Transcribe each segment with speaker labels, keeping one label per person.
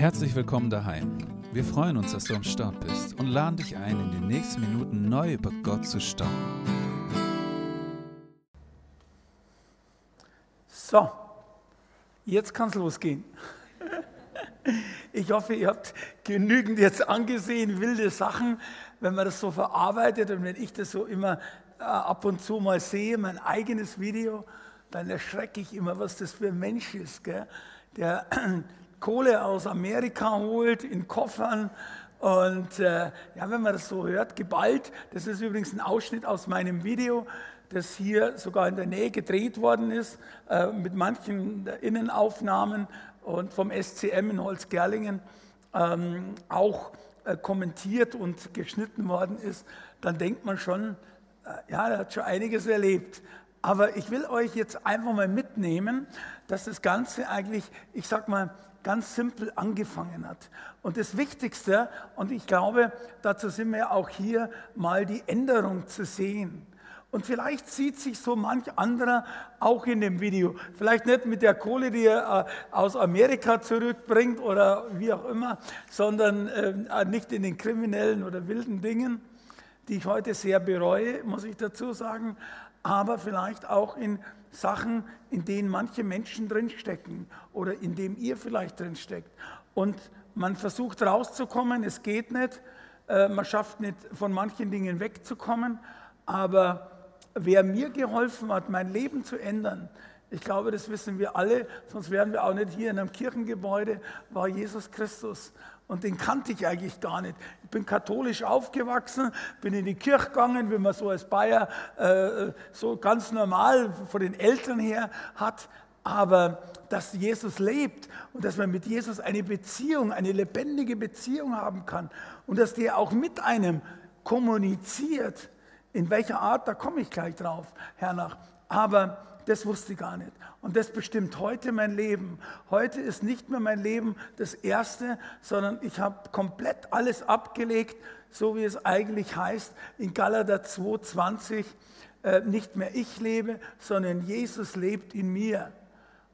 Speaker 1: Herzlich willkommen daheim. Wir freuen uns, dass du am Start bist und laden dich ein, in den nächsten Minuten neu über Gott zu staunen.
Speaker 2: So, jetzt kann es losgehen. Ich hoffe, ihr habt genügend jetzt angesehen, wilde Sachen, wenn man das so verarbeitet und wenn ich das so immer äh, ab und zu mal sehe, mein eigenes Video, dann erschrecke ich immer, was das für ein Mensch ist, gell? der Kohle aus Amerika holt in Koffern. Und äh, ja, wenn man das so hört, geballt, das ist übrigens ein Ausschnitt aus meinem Video, das hier sogar in der Nähe gedreht worden ist, äh, mit manchen Innenaufnahmen und vom SCM in Holzgerlingen ähm, auch äh, kommentiert und geschnitten worden ist, dann denkt man schon, äh, ja, er hat schon einiges erlebt. Aber ich will euch jetzt einfach mal mitnehmen, dass das Ganze eigentlich, ich sag mal, ganz simpel angefangen hat. Und das Wichtigste, und ich glaube, dazu sind wir auch hier, mal die Änderung zu sehen. Und vielleicht sieht sich so manch anderer auch in dem Video. Vielleicht nicht mit der Kohle, die er äh, aus Amerika zurückbringt oder wie auch immer, sondern äh, nicht in den kriminellen oder wilden Dingen, die ich heute sehr bereue, muss ich dazu sagen, aber vielleicht auch in Sachen, in denen manche Menschen drinstecken oder in dem ihr vielleicht drinsteckt. Und man versucht rauszukommen, es geht nicht, äh, man schafft nicht von manchen Dingen wegzukommen, aber wer mir geholfen hat, mein Leben zu ändern, ich glaube, das wissen wir alle, sonst wären wir auch nicht hier in einem Kirchengebäude, war Jesus Christus. Und den kannte ich eigentlich gar nicht. Ich bin katholisch aufgewachsen, bin in die Kirche gegangen, wie man so als Bayer äh, so ganz normal von den Eltern her hat. Aber dass Jesus lebt und dass man mit Jesus eine Beziehung, eine lebendige Beziehung haben kann und dass der auch mit einem kommuniziert, in welcher Art, da komme ich gleich drauf, hernach. Aber das wusste ich gar nicht. Und das bestimmt heute mein Leben. Heute ist nicht mehr mein Leben das Erste, sondern ich habe komplett alles abgelegt, so wie es eigentlich heißt in Galater 2,20. Äh, nicht mehr ich lebe, sondern Jesus lebt in mir.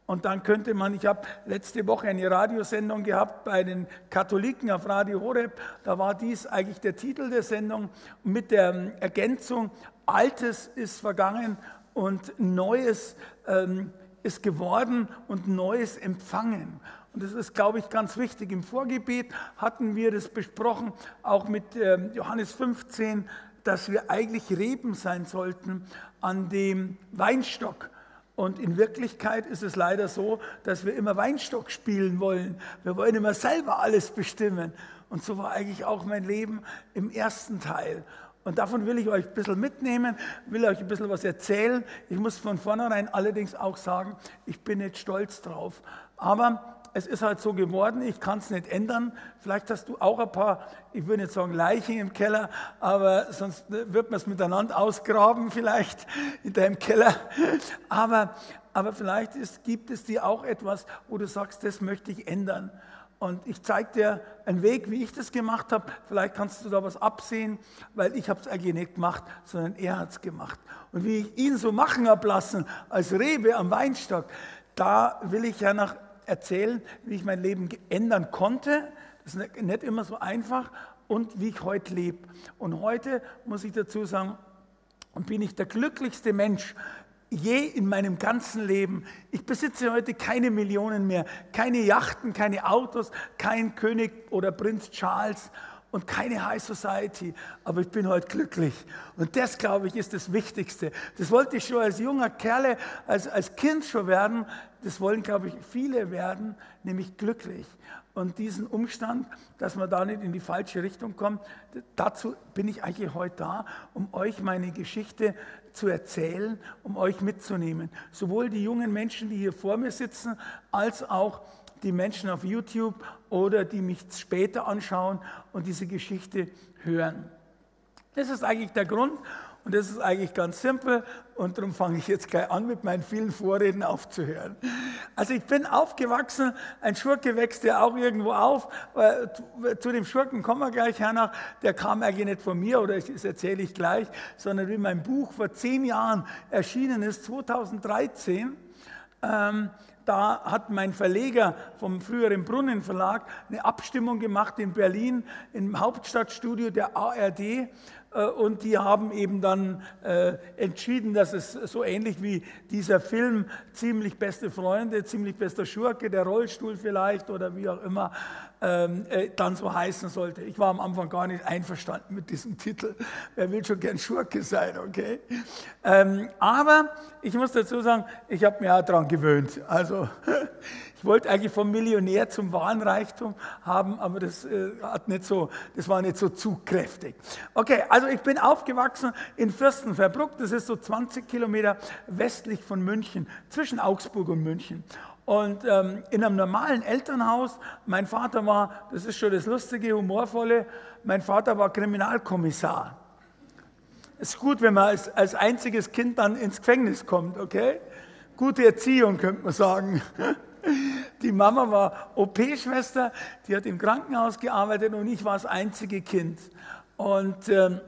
Speaker 2: Und dann könnte man, ich habe letzte Woche eine Radiosendung gehabt bei den Katholiken auf Radio Horeb, da war dies eigentlich der Titel der Sendung mit der Ergänzung, Altes ist vergangen und Neues ähm, ist geworden und Neues empfangen. Und das ist, glaube ich, ganz wichtig. Im Vorgebet hatten wir das besprochen, auch mit ähm, Johannes 15, dass wir eigentlich Reben sein sollten an dem Weinstock. Und in Wirklichkeit ist es leider so, dass wir immer Weinstock spielen wollen. Wir wollen immer selber alles bestimmen. Und so war eigentlich auch mein Leben im ersten Teil. Und davon will ich euch ein bisschen mitnehmen, will euch ein bisschen was erzählen. Ich muss von vornherein allerdings auch sagen, ich bin nicht stolz drauf. Aber es ist halt so geworden, ich kann es nicht ändern. Vielleicht hast du auch ein paar, ich würde nicht sagen Leichen im Keller, aber sonst wird man es miteinander ausgraben, vielleicht in deinem Keller. Aber, aber vielleicht ist, gibt es dir auch etwas, wo du sagst, das möchte ich ändern. Und ich zeige dir einen Weg, wie ich das gemacht habe. Vielleicht kannst du da was absehen, weil ich habe es eigentlich nicht gemacht, sondern er hat es gemacht. Und wie ich ihn so machen habe lassen, als Rebe am Weinstock, da will ich ja nach erzählen, wie ich mein Leben ändern konnte. Das ist nicht immer so einfach und wie ich heute lebe. Und heute muss ich dazu sagen, bin ich der glücklichste Mensch je in meinem ganzen Leben. Ich besitze heute keine Millionen mehr, keine Yachten, keine Autos, kein König oder Prinz Charles und keine High Society, aber ich bin heute glücklich. Und das, glaube ich, ist das Wichtigste. Das wollte ich schon als junger Kerle, als, als Kind schon werden. Das wollen, glaube ich, viele werden, nämlich glücklich. Und diesen Umstand, dass man da nicht in die falsche Richtung kommt, dazu bin ich eigentlich heute da, um euch meine Geschichte zu erzählen, um euch mitzunehmen. Sowohl die jungen Menschen, die hier vor mir sitzen, als auch die Menschen auf YouTube oder die mich später anschauen und diese Geschichte hören. Das ist eigentlich der Grund und das ist eigentlich ganz simpel und darum fange ich jetzt gleich an, mit meinen vielen Vorreden aufzuhören. Also ich bin aufgewachsen, ein Schurke wächst ja auch irgendwo auf. Zu dem Schurken kommen wir gleich hernach. Der kam eigentlich nicht von mir, oder das erzähle ich gleich, sondern wie mein Buch vor zehn Jahren erschienen ist, 2013, ähm, da hat mein Verleger vom früheren Brunnenverlag eine Abstimmung gemacht in Berlin im Hauptstadtstudio der ARD und die haben eben dann äh, entschieden, dass es so ähnlich wie dieser Film ziemlich beste Freunde, ziemlich bester Schurke, der Rollstuhl vielleicht oder wie auch immer, ähm, äh, dann so heißen sollte. Ich war am Anfang gar nicht einverstanden mit diesem Titel. Wer will schon gern Schurke sein, okay? Ähm, aber ich muss dazu sagen, ich habe mich auch daran gewöhnt. Also ich wollte eigentlich vom Millionär zum wahren Reichtum haben, aber das, äh, hat nicht so, das war nicht so zugkräftig. Okay, also ich bin aufgewachsen in Fürstenfeldbruck, das ist so 20 Kilometer westlich von München, zwischen Augsburg und München. Und ähm, in einem normalen Elternhaus, mein Vater war, das ist schon das lustige, humorvolle, mein Vater war Kriminalkommissar. Es ist gut, wenn man als, als einziges Kind dann ins Gefängnis kommt, okay? Gute Erziehung, könnte man sagen. Die Mama war OP-Schwester, die hat im Krankenhaus gearbeitet und ich war das einzige Kind. Und ähm,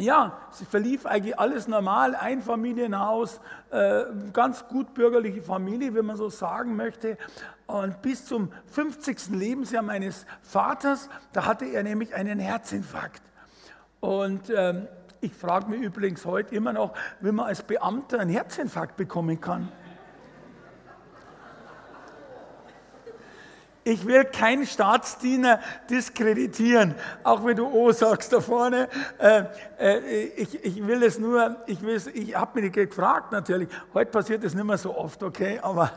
Speaker 2: ja, es verlief eigentlich alles normal, Einfamilienhaus, äh, ganz gut bürgerliche Familie, wenn man so sagen möchte. Und bis zum 50. Lebensjahr meines Vaters, da hatte er nämlich einen Herzinfarkt. Und ähm, ich frage mich übrigens heute immer noch, wie man als Beamter einen Herzinfarkt bekommen kann. Ich will keinen Staatsdiener diskreditieren, auch wenn du O sagst da vorne. Äh, äh, ich, ich, will es nur, ich, ich habe mich gefragt natürlich, heute passiert es nicht mehr so oft, okay, aber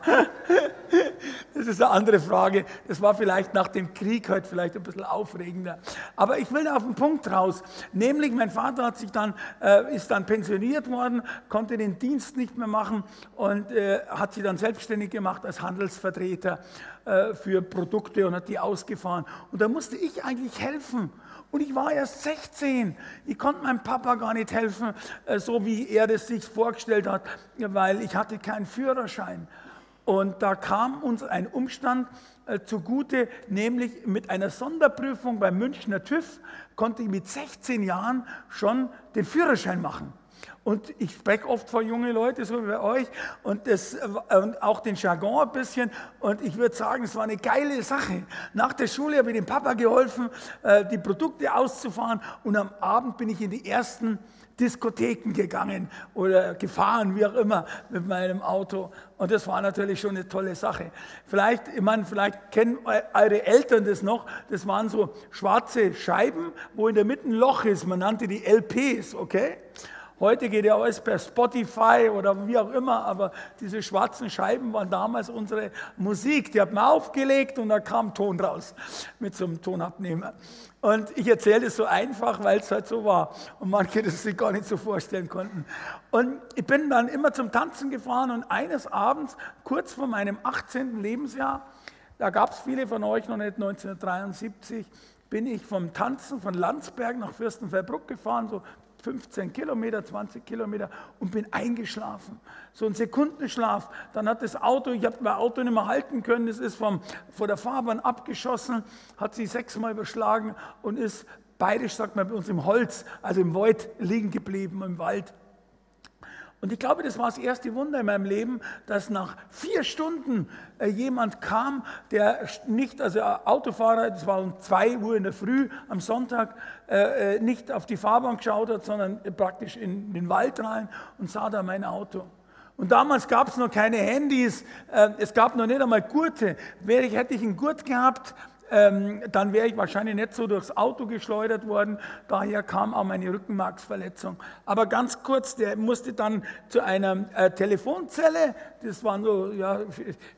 Speaker 2: das ist eine andere Frage. Das war vielleicht nach dem Krieg heute vielleicht ein bisschen aufregender. Aber ich will auf den Punkt raus, nämlich mein Vater hat sich dann, äh, ist dann pensioniert worden, konnte den Dienst nicht mehr machen und äh, hat sich dann selbstständig gemacht als Handelsvertreter äh, für Produkte und hat die ausgefahren. Und da musste ich eigentlich helfen. Und ich war erst 16. Ich konnte meinem Papa gar nicht helfen, äh, so wie er das sich vorgestellt hat, weil ich hatte keinen Führerschein. Und da kam uns ein Umstand äh, zugute, nämlich mit einer Sonderprüfung beim Münchner TÜV konnte ich mit 16 Jahren schon den Führerschein machen. Und ich spreche oft vor junge Leute, so wie bei euch, und, das, und auch den Jargon ein bisschen. Und ich würde sagen, es war eine geile Sache. Nach der Schule habe ich dem Papa geholfen, äh, die Produkte auszufahren. Und am Abend bin ich in die ersten Diskotheken gegangen oder gefahren, wie auch immer, mit meinem Auto. Und das war natürlich schon eine tolle Sache. Vielleicht, ich meine, vielleicht kennen eure Eltern das noch. Das waren so schwarze Scheiben, wo in der Mitte ein Loch ist. Man nannte die LPs, okay? Heute geht ja alles per Spotify oder wie auch immer, aber diese schwarzen Scheiben waren damals unsere Musik. Die hat man aufgelegt und da kam Ton raus mit so einem Tonabnehmer. Und ich erzähle das so einfach, weil es halt so war und manche das sich gar nicht so vorstellen konnten. Und ich bin dann immer zum Tanzen gefahren und eines Abends, kurz vor meinem 18. Lebensjahr, da gab es viele von euch noch nicht, 1973, bin ich vom Tanzen von Landsberg nach Fürstenfeldbruck gefahren, so 15 Kilometer, 20 Kilometer und bin eingeschlafen. So ein Sekundenschlaf. Dann hat das Auto, ich habe mein Auto nicht mehr halten können, es ist vom, vor der Fahrbahn abgeschossen, hat sich sechsmal überschlagen und ist bayerisch, sagt man bei uns, im Holz, also im Wald liegen geblieben, im Wald. Und ich glaube, das war das erste Wunder in meinem Leben, dass nach vier Stunden äh, jemand kam, der nicht, also Autofahrer, das war um zwei Uhr in der Früh am Sonntag, äh, äh, nicht auf die Fahrbahn geschaut hat, sondern praktisch in den Wald rein und sah da mein Auto. Und damals gab es noch keine Handys, es gab noch nicht einmal Gurte. Wäre ich, hätte ich einen Gurt gehabt, ähm, dann wäre ich wahrscheinlich nicht so durchs Auto geschleudert worden. Daher kam auch meine Rückenmarksverletzung. Aber ganz kurz, der musste dann zu einer äh, Telefonzelle. Das waren so, ja,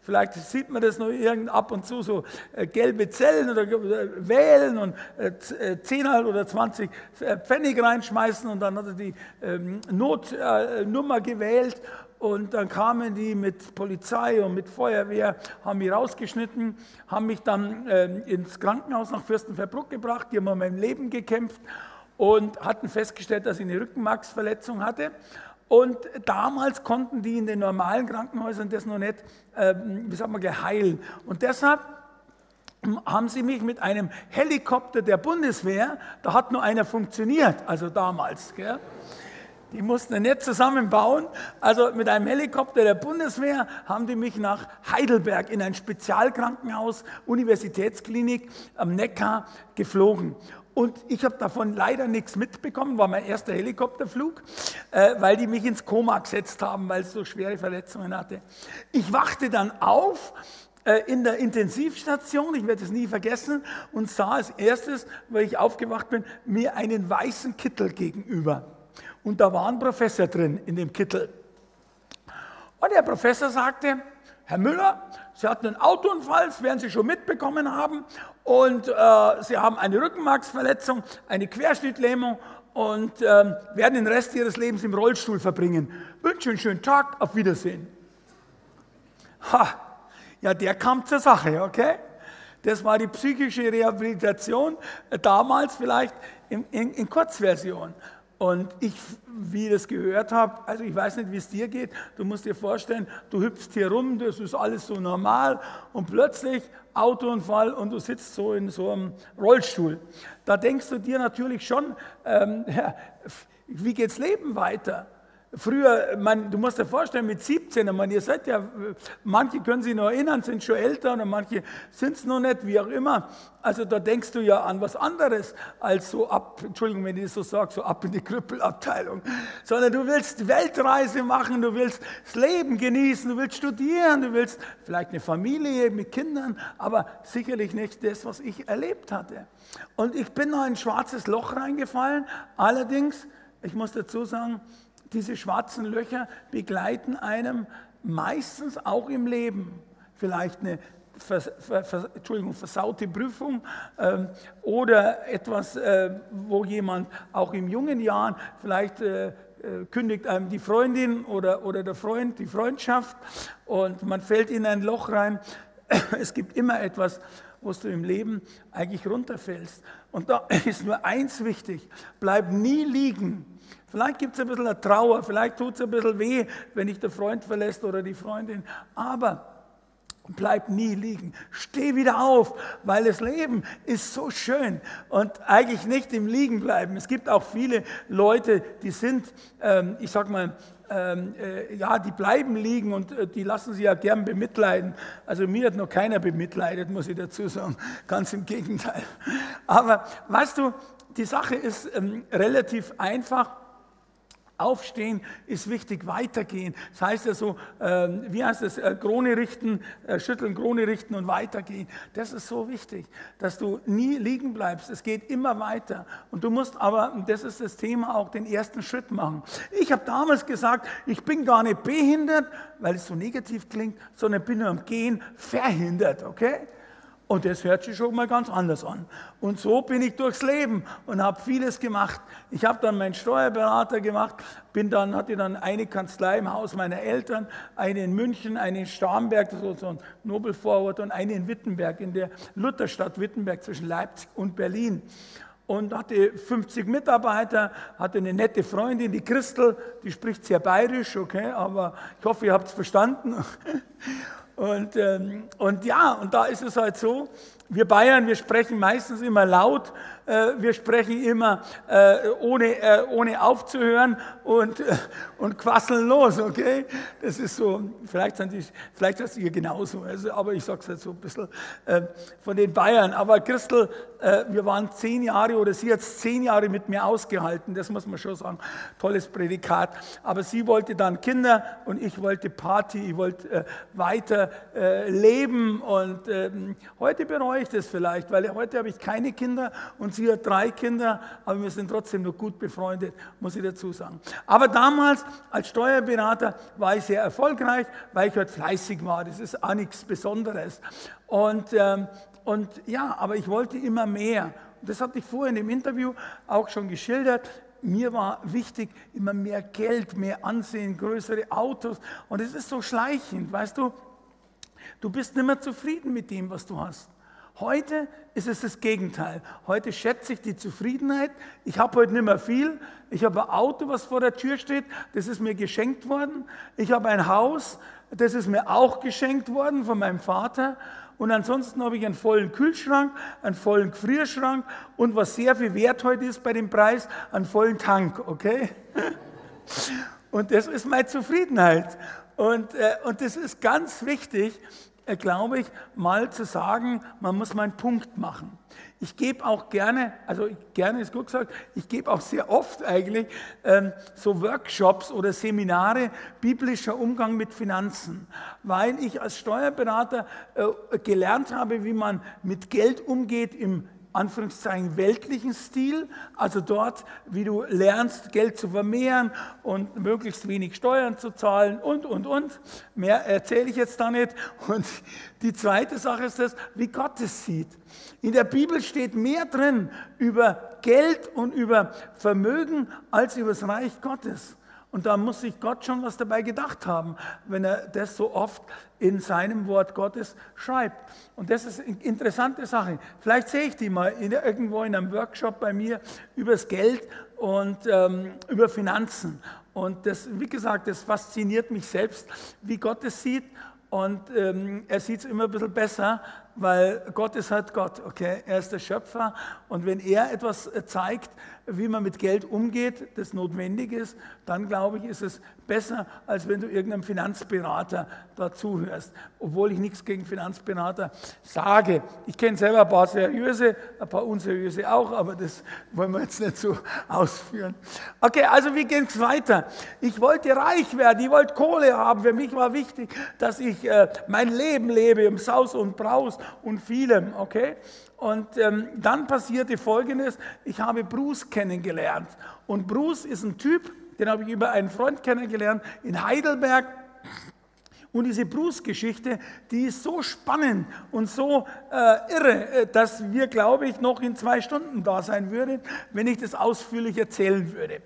Speaker 2: vielleicht sieht man das noch irgend ab und zu, so äh, gelbe Zellen oder äh, wählen und äh, 10 äh, oder 20 äh, Pfennig reinschmeißen und dann hat er die ähm, Notnummer gewählt und dann kamen die mit Polizei und mit Feuerwehr, haben mich rausgeschnitten, haben mich dann äh, ins Krankenhaus nach Fürstenfeldbruck gebracht. Die haben um mein Leben gekämpft und hatten festgestellt, dass ich eine Rückenmarksverletzung hatte. Und damals konnten die in den normalen Krankenhäusern das noch nicht, äh, wie sagt man, geheilen. Und deshalb haben sie mich mit einem Helikopter der Bundeswehr, da hat nur einer funktioniert, also damals, gell, Die mussten ein Netz zusammenbauen. Also mit einem Helikopter der Bundeswehr haben die mich nach Heidelberg in ein Spezialkrankenhaus, Universitätsklinik am Neckar geflogen. Und ich habe davon leider nichts mitbekommen, war mein erster Helikopterflug, äh, weil die mich ins Koma gesetzt haben, weil ich so schwere Verletzungen hatte. Ich wachte dann auf äh, in der Intensivstation, ich werde es nie vergessen, und sah als erstes, weil ich aufgewacht bin, mir einen weißen Kittel gegenüber. Und da war ein Professor drin in dem Kittel. Und der Professor sagte, Herr Müller, Sie hatten einen Autounfall, das werden Sie schon mitbekommen haben, und äh, Sie haben eine Rückenmarksverletzung, eine Querschnittlähmung und äh, werden den Rest Ihres Lebens im Rollstuhl verbringen. Wünsche einen schönen Tag, auf Wiedersehen. Ha, ja, der kam zur Sache, okay? Das war die psychische Rehabilitation, äh, damals vielleicht in, in, in Kurzversion. Und ich, wie ich das gehört habe, also ich weiß nicht, wie es dir geht, du musst dir vorstellen, du hüpfst hier rum, das ist alles so normal und plötzlich Autounfall und du sitzt so in so einem Rollstuhl. Da denkst du dir natürlich schon, ähm, ja, wie geht's Leben weiter? Früher, man, du musst dir vorstellen, mit 17, man, ihr seid ja, manche können sich noch erinnern, sind schon älter und manche sind es noch nicht, wie auch immer. Also da denkst du ja an was anderes als so ab, Entschuldigung, wenn ich das so sage, so ab in die Krüppelabteilung. Sondern du willst Weltreise machen, du willst das Leben genießen, du willst studieren, du willst vielleicht eine Familie mit Kindern, aber sicherlich nicht das, was ich erlebt hatte. Und ich bin noch in ein schwarzes Loch reingefallen. Allerdings, ich muss dazu sagen, diese schwarzen Löcher begleiten einem meistens auch im Leben. Vielleicht eine vers, vers, Entschuldigung, versaute Prüfung ähm, oder etwas, äh, wo jemand auch in jungen Jahren vielleicht äh, äh, kündigt einem die Freundin oder, oder der Freund die Freundschaft und man fällt in ein Loch rein. Es gibt immer etwas, wo du im Leben eigentlich runterfällst. Und da ist nur eins wichtig, bleib nie liegen Vielleicht gibt es ein bisschen eine Trauer, vielleicht tut es ein bisschen weh, wenn dich der Freund verlässt oder die Freundin. Aber bleib nie liegen. Steh wieder auf, weil das Leben ist so schön und eigentlich nicht im Liegen bleiben. Es gibt auch viele Leute, die sind, ähm, ich sag mal, ähm, äh, ja, die bleiben liegen und äh, die lassen sie ja gern bemitleiden. Also mir hat noch keiner bemitleidet, muss ich dazu sagen. Ganz im Gegenteil. Aber weißt du, die Sache ist ähm, relativ einfach. Aufstehen ist wichtig, weitergehen. Das heißt ja so, äh, wie heißt das, äh, Krone richten, äh, schütteln, Krone richten und weitergehen. Das ist so wichtig, dass du nie liegen bleibst. Es geht immer weiter. Und du musst aber, das ist das Thema, auch den ersten Schritt machen. Ich habe damals gesagt, ich bin gar nicht behindert, weil es so negativ klingt, sondern bin nur am Gehen verhindert, okay? Und das hört sich schon mal ganz anders an. Und so bin ich durchs Leben und habe vieles gemacht. Ich habe dann meinen Steuerberater gemacht, bin dann, hatte dann eine Kanzlei im Haus meiner Eltern, eine in München, eine in Starnberg, ist so ein Nobelvorort, und eine in Wittenberg, in der Lutherstadt Wittenberg zwischen Leipzig und Berlin. Und hatte 50 Mitarbeiter, hatte eine nette Freundin, die Christel, die spricht sehr bayerisch, okay, aber ich hoffe, ihr habt es verstanden. Und, ähm, und ja, und da ist es halt so, wir Bayern, wir sprechen meistens immer laut, wir sprechen immer äh, ohne, äh, ohne aufzuhören und, äh, und quasseln los, okay? Das ist so, vielleicht, sind die, vielleicht ist ihr genauso, also, aber ich sage es halt so ein bisschen äh, von den Bayern. Aber Christel, äh, wir waren zehn Jahre oder sie hat zehn Jahre mit mir ausgehalten, das muss man schon sagen, tolles Prädikat. Aber sie wollte dann Kinder und ich wollte Party, ich wollte weiter leben und ähm, heute bereue ich das vielleicht, weil heute habe ich keine Kinder und sie hat drei Kinder, aber wir sind trotzdem noch gut befreundet, muss ich dazu sagen. Aber damals als Steuerberater war ich sehr erfolgreich, weil ich halt fleißig war. Das ist auch nichts Besonderes. Und, ähm, und ja, aber ich wollte immer mehr. Das hatte ich vorher in dem Interview auch schon geschildert mir war wichtig, immer mehr Geld, mehr Ansehen, größere Autos. Und es ist so schleichend, weißt du, du bist nicht mehr zufrieden mit dem, was du hast. Heute ist es das Gegenteil. Heute schätze ich die Zufriedenheit. Ich habe heute nicht mehr viel. Ich habe ein Auto, was vor der Tür steht. Das ist mir geschenkt worden. Ich habe ein Haus. Das ist mir auch geschenkt worden von meinem Vater. Und ansonsten habe ich einen vollen Kühlschrank, einen vollen Gefrierschrank und was sehr viel wert heute ist bei dem Preis, einen vollen Tank, okay? Und das ist meine Zufriedenheit. Und, äh, und das ist ganz wichtig, glaube ich, mal zu sagen, man muss mal einen Punkt machen. Ich gebe auch gerne, also gerne ist gut gesagt, ich gebe auch sehr oft eigentlich ähm, so Workshops oder Seminare biblischer Umgang mit Finanzen, weil ich als Steuerberater äh, gelernt habe, wie man mit Geld umgeht im Anführungszeichen weltlichen Stil, also dort, wie du lernst, Geld zu vermehren und möglichst wenig Steuern zu zahlen und, und, und. Mehr erzähle ich jetzt da nicht. Und die zweite Sache ist das, wie Gott es sieht. In der Bibel steht mehr drin über Geld und über Vermögen als über das Reich Gottes. Und da muss sich Gott schon was dabei gedacht haben, wenn er das so oft in seinem Wort Gottes schreibt. Und das ist eine interessante Sache. Vielleicht sehe ich die mal in, irgendwo in einem Workshop bei mir über das Geld und ähm, über Finanzen. Und das, wie gesagt, das fasziniert mich selbst, wie Gott es sieht. Und ähm, er sieht es immer ein bisschen besser, weil Gott ist halt Gott, okay? Er ist der Schöpfer. Und wenn er etwas zeigt, wie man mit Geld umgeht, das notwendig ist, dann glaube ich, ist es besser, als wenn du irgendeinem Finanzberater dazuhörst. Obwohl ich nichts gegen Finanzberater sage. Ich kenne selber ein paar seriöse, ein paar unseriöse auch, aber das wollen wir jetzt nicht so ausführen. Okay, also wie geht es weiter? Ich wollte reich werden, ich wollte Kohle haben. Für mich war wichtig, dass ich äh, mein Leben lebe im Saus und Braus und vielem, okay? Und ähm, dann passierte Folgendes, ich habe Bruce kennengelernt. Und Bruce ist ein Typ, den habe ich über einen Freund kennengelernt in Heidelberg. Und diese Bruce-Geschichte, die ist so spannend und so äh, irre, äh, dass wir, glaube ich, noch in zwei Stunden da sein würden, wenn ich das ausführlich erzählen würde.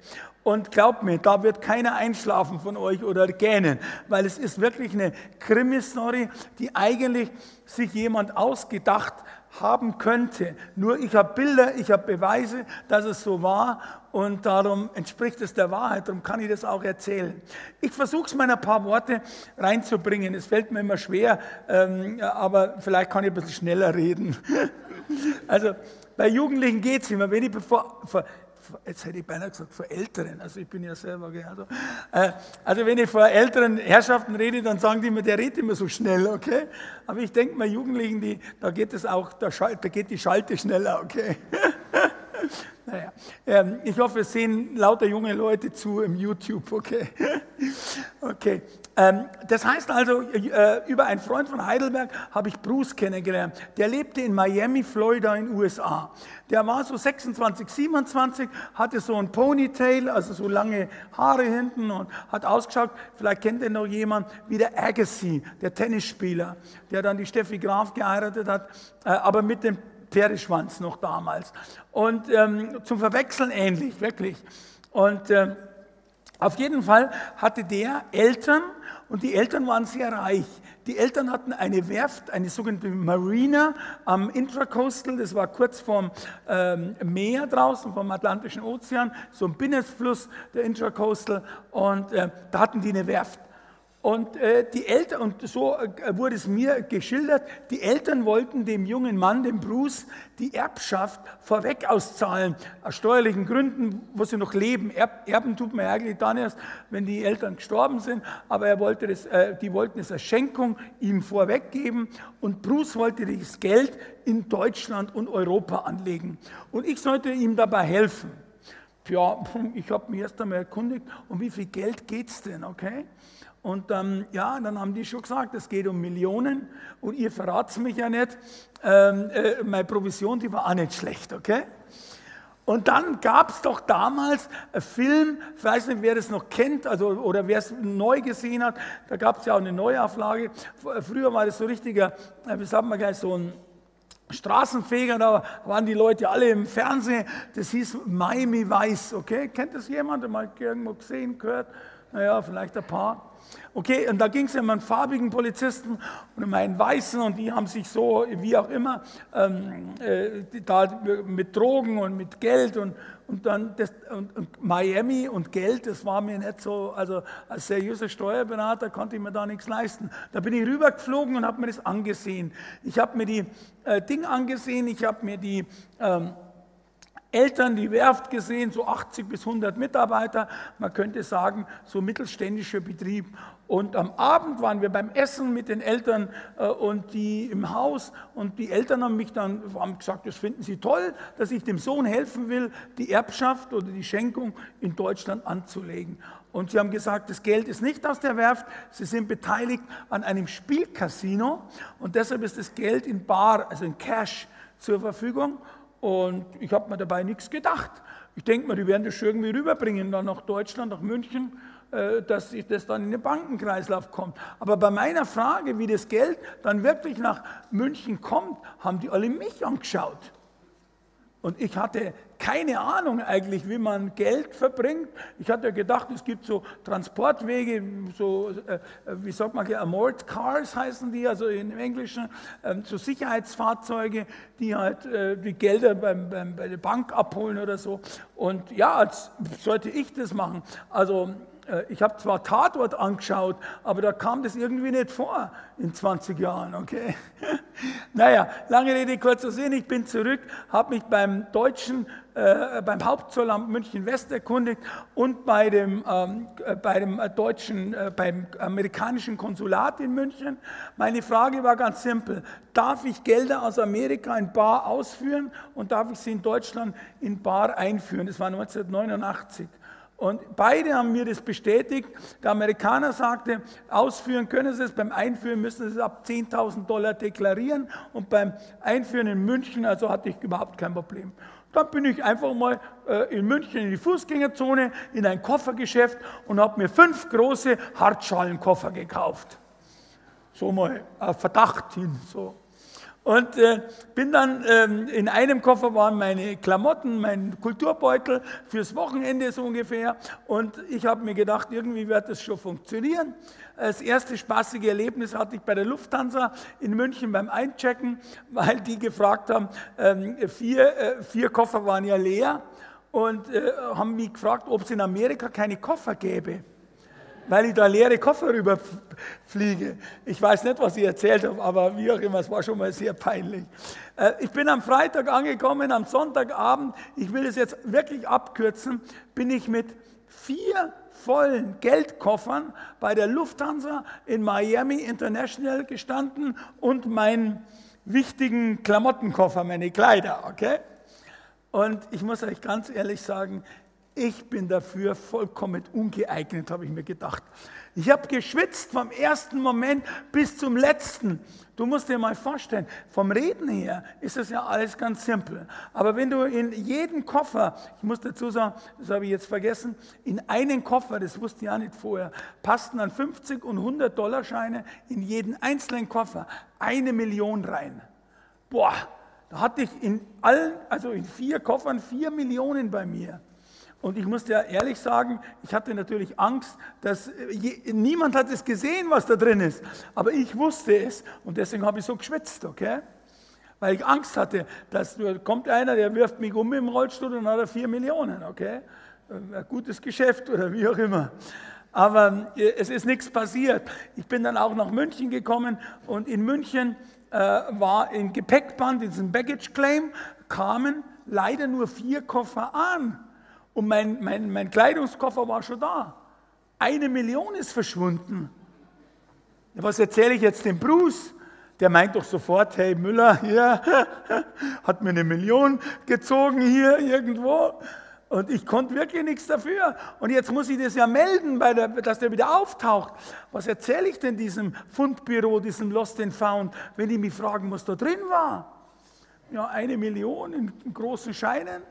Speaker 2: Und glaubt mir, da wird keiner einschlafen von euch oder gähnen, weil es ist wirklich eine Krimi-Story, die eigentlich sich jemand ausgedacht haben könnte. Nur ich habe Bilder, ich habe Beweise, dass es so war und darum entspricht es der Wahrheit, darum kann ich das auch erzählen. Ich versuche es mal ein paar Worte reinzubringen. Es fällt mir immer schwer, ähm, aber vielleicht kann ich ein bisschen schneller reden. also bei Jugendlichen geht es immer. Wenn ich bevor, jetzt hätte ich beinahe gesagt, vor Älteren, also ich bin ja selber, also, äh, also wenn ich vor älteren Herrschaften rede, dann sagen die mir, der redet immer so schnell, okay? Aber ich denke mal, Jugendlichen, die, da geht es auch, da, da geht die Schalte schneller, okay? Naja, ähm, ich hoffe, es sehen lauter junge Leute zu im YouTube, okay? Okay, das heißt also, äh, über einen Freund von Heidelberg habe ich Bruce kennengelernt. Der lebte in Miami, Florida in den USA. Der war so 26, 27, hatte so ein Ponytail, also so lange Haare hinten und hat ausgeschaut, vielleicht kennt ihr noch jemand, wie der Agassi, der Tennisspieler, der dann die Steffi Graf geheiratet hat, äh, aber mit dem Pferdeschwanz noch damals. Und ähm, zum Verwechseln ähnlich, wirklich. Und äh, auf jeden Fall hatte der Eltern und die Eltern waren sehr reich. Die Eltern hatten eine Werft, eine sogenannte Marina am Intracoastal, das war kurz vorm ähm, Meer draußen, vom Atlantischen Ozean, so ein Binnenfluss der Intracoastal und äh, da hatten die eine Werft. Und äh, die Eltern, und so äh, wurde es mir geschildert, die Eltern wollten dem jungen Mann, dem Bruce, die Erbschaft vorweg auszahlen, aus steuerlichen Gründen, wo sie noch leben. Erb, Erben tut man eigentlich dann erst, wenn die Eltern gestorben sind, aber er wollte das, äh, die wollten es als Schenkung ihm vorweggeben und Bruce wollte das Geld in Deutschland und Europa anlegen. Und ich sollte ihm dabei helfen. Ja, ich habe mich erst einmal erkundigt, um wie viel Geld geht es denn, okay? Und ähm, ja, dann haben die schon gesagt, es geht um Millionen und ihr verratet mich ja nicht. Ähm, äh, meine Provision, die war auch nicht schlecht, okay? Und dann gab es doch damals einen Film, ich weiß nicht, wer das noch kennt also, oder wer es neu gesehen hat, da gab es ja auch eine Neuauflage. Früher war das so richtiger, äh, wie sagt man gleich, so ein Straßenfeger, da waren die Leute alle im Fernsehen, das hieß Miami Weiß, okay? Kennt das jemand? Mal irgendwo gesehen, gehört? Naja, vielleicht ein paar. Okay, und da ging es um einen farbigen Polizisten und um einen weißen und die haben sich so, wie auch immer, ähm, äh, da mit Drogen und mit Geld und, und dann das, und, und Miami und Geld, das war mir nicht so, also als seriöser Steuerberater konnte ich mir da nichts leisten. Da bin ich rübergeflogen und habe mir das angesehen. Ich habe mir die äh, Dinge angesehen, ich habe mir die... Ähm, Eltern die Werft gesehen, so 80 bis 100 Mitarbeiter, man könnte sagen, so mittelständischer Betrieb. Und am Abend waren wir beim Essen mit den Eltern äh, und die im Haus und die Eltern haben mich dann haben gesagt, das finden sie toll, dass ich dem Sohn helfen will, die Erbschaft oder die Schenkung in Deutschland anzulegen. Und sie haben gesagt, das Geld ist nicht aus der Werft, sie sind beteiligt an einem Spielcasino und deshalb ist das Geld in Bar, also in Cash zur Verfügung. Und ich habe mir dabei nichts gedacht. Ich denke mal, die werden das schon irgendwie rüberbringen, dann nach Deutschland, nach München, äh, dass das dann in den Bankenkreislauf kommt. Aber bei meiner Frage, wie das Geld dann wirklich nach München kommt, haben die alle mich angeschaut. Und ich hatte keine Ahnung eigentlich, wie man Geld verbringt. Ich hatte gedacht, es gibt so Transportwege, so, äh, wie sagt man, Armored Cars heißen die, also im Englischen, äh, so Sicherheitsfahrzeuge, die halt äh, die Gelder beim, beim, bei der Bank abholen oder so. Und ja, als sollte ich das machen. Also äh, ich habe zwar Tatort angeschaut, aber da kam das irgendwie nicht vor in 20 Jahren, okay? naja, lange Rede, kurzer Sinn, ich bin zurück, habe mich beim deutschen, äh, beim Hauptzollamt München West erkundigt und bei dem, ähm, äh, bei dem deutschen, äh, beim amerikanischen Konsulat in München. Meine Frage war ganz simpel, darf ich Gelder aus Amerika in Bar ausführen und darf ich sie in Deutschland in Bar einführen? Das war 1989. Und beide haben mir das bestätigt. Der Amerikaner sagte, ausführen können Sie es, beim Einführen müssen Sie es ab 10.000 Dollar deklarieren. Und beim Einführen in München, also hatte ich überhaupt kein Problem. Dann bin ich einfach mal äh, in München in die Fußgängerzone, in ein Koffergeschäft und habe mir fünf große Hartschalenkoffer gekauft. So mal auf Verdacht hin. So. Und äh, bin dann, ähm, in einem Koffer waren meine Klamotten, mein Kulturbeutel fürs Wochenende so ungefähr. Und ich habe mir gedacht, irgendwie wird das schon funktionieren. Das erste spaßige Erlebnis hatte ich bei der Lufthansa in München beim Einchecken, weil die gefragt haben, ähm, vier, äh, vier Koffer waren ja leer und äh, haben mich gefragt, ob es in Amerika keine Koffer gäbe weil ich da leere Koffer rüberfliege. Ich weiß nicht, was ich erzählt habe, aber wie auch immer, es war schon mal sehr peinlich. Äh, ich bin am Freitag angekommen, am Sonntagabend, ich will es jetzt wirklich abkürzen, bin ich mit vier vollen Geldkoffern bei der Lufthansa in Miami International gestanden und meinen wichtigen Klamottenkoffer, meine Kleider, okay? Und ich muss euch ganz ehrlich sagen, ich bin dafür vollkommen ungeeignet, habe ich mir gedacht. Ich habe geschwitzt vom ersten Moment bis zum letzten. Du musst dir mal vorstellen, vom Reden her ist das ja alles ganz simpel. Aber wenn du in jeden Koffer, ich muss dazu sagen, das habe ich jetzt vergessen, in einen Koffer, das wusste ich auch nicht vorher, passten dann 50 und 100 Dollar Scheine in jeden einzelnen Koffer eine Million rein. Boah, da hatte ich in allen, also in vier Koffern vier Millionen bei mir. Und ich muss dir ehrlich sagen, ich hatte natürlich Angst, dass je, niemand hat es gesehen, was da drin ist. Aber ich wusste es und deswegen habe ich so geschwitzt, okay? Weil ich Angst hatte, dass kommt einer, der wirft mich um im Rollstuhl und hat er vier Millionen, okay? Ein gutes Geschäft oder wie auch immer. Aber äh, es ist nichts passiert. Ich bin dann auch nach München gekommen und in München äh, war im Gepäckband, in diesem Baggage Claim, kamen leider nur vier Koffer an. Und mein, mein, mein Kleidungskoffer war schon da. Eine Million ist verschwunden. Was erzähle ich jetzt dem Bruce? Der meint doch sofort, hey Müller, hier hat mir eine Million gezogen hier irgendwo. Und ich konnte wirklich nichts dafür. Und jetzt muss ich das ja melden, der, dass der wieder auftaucht. Was erzähle ich denn diesem Fundbüro, diesem Lost and Found, wenn die mich fragen, was da drin war? Ja, eine Million in großen Scheinen.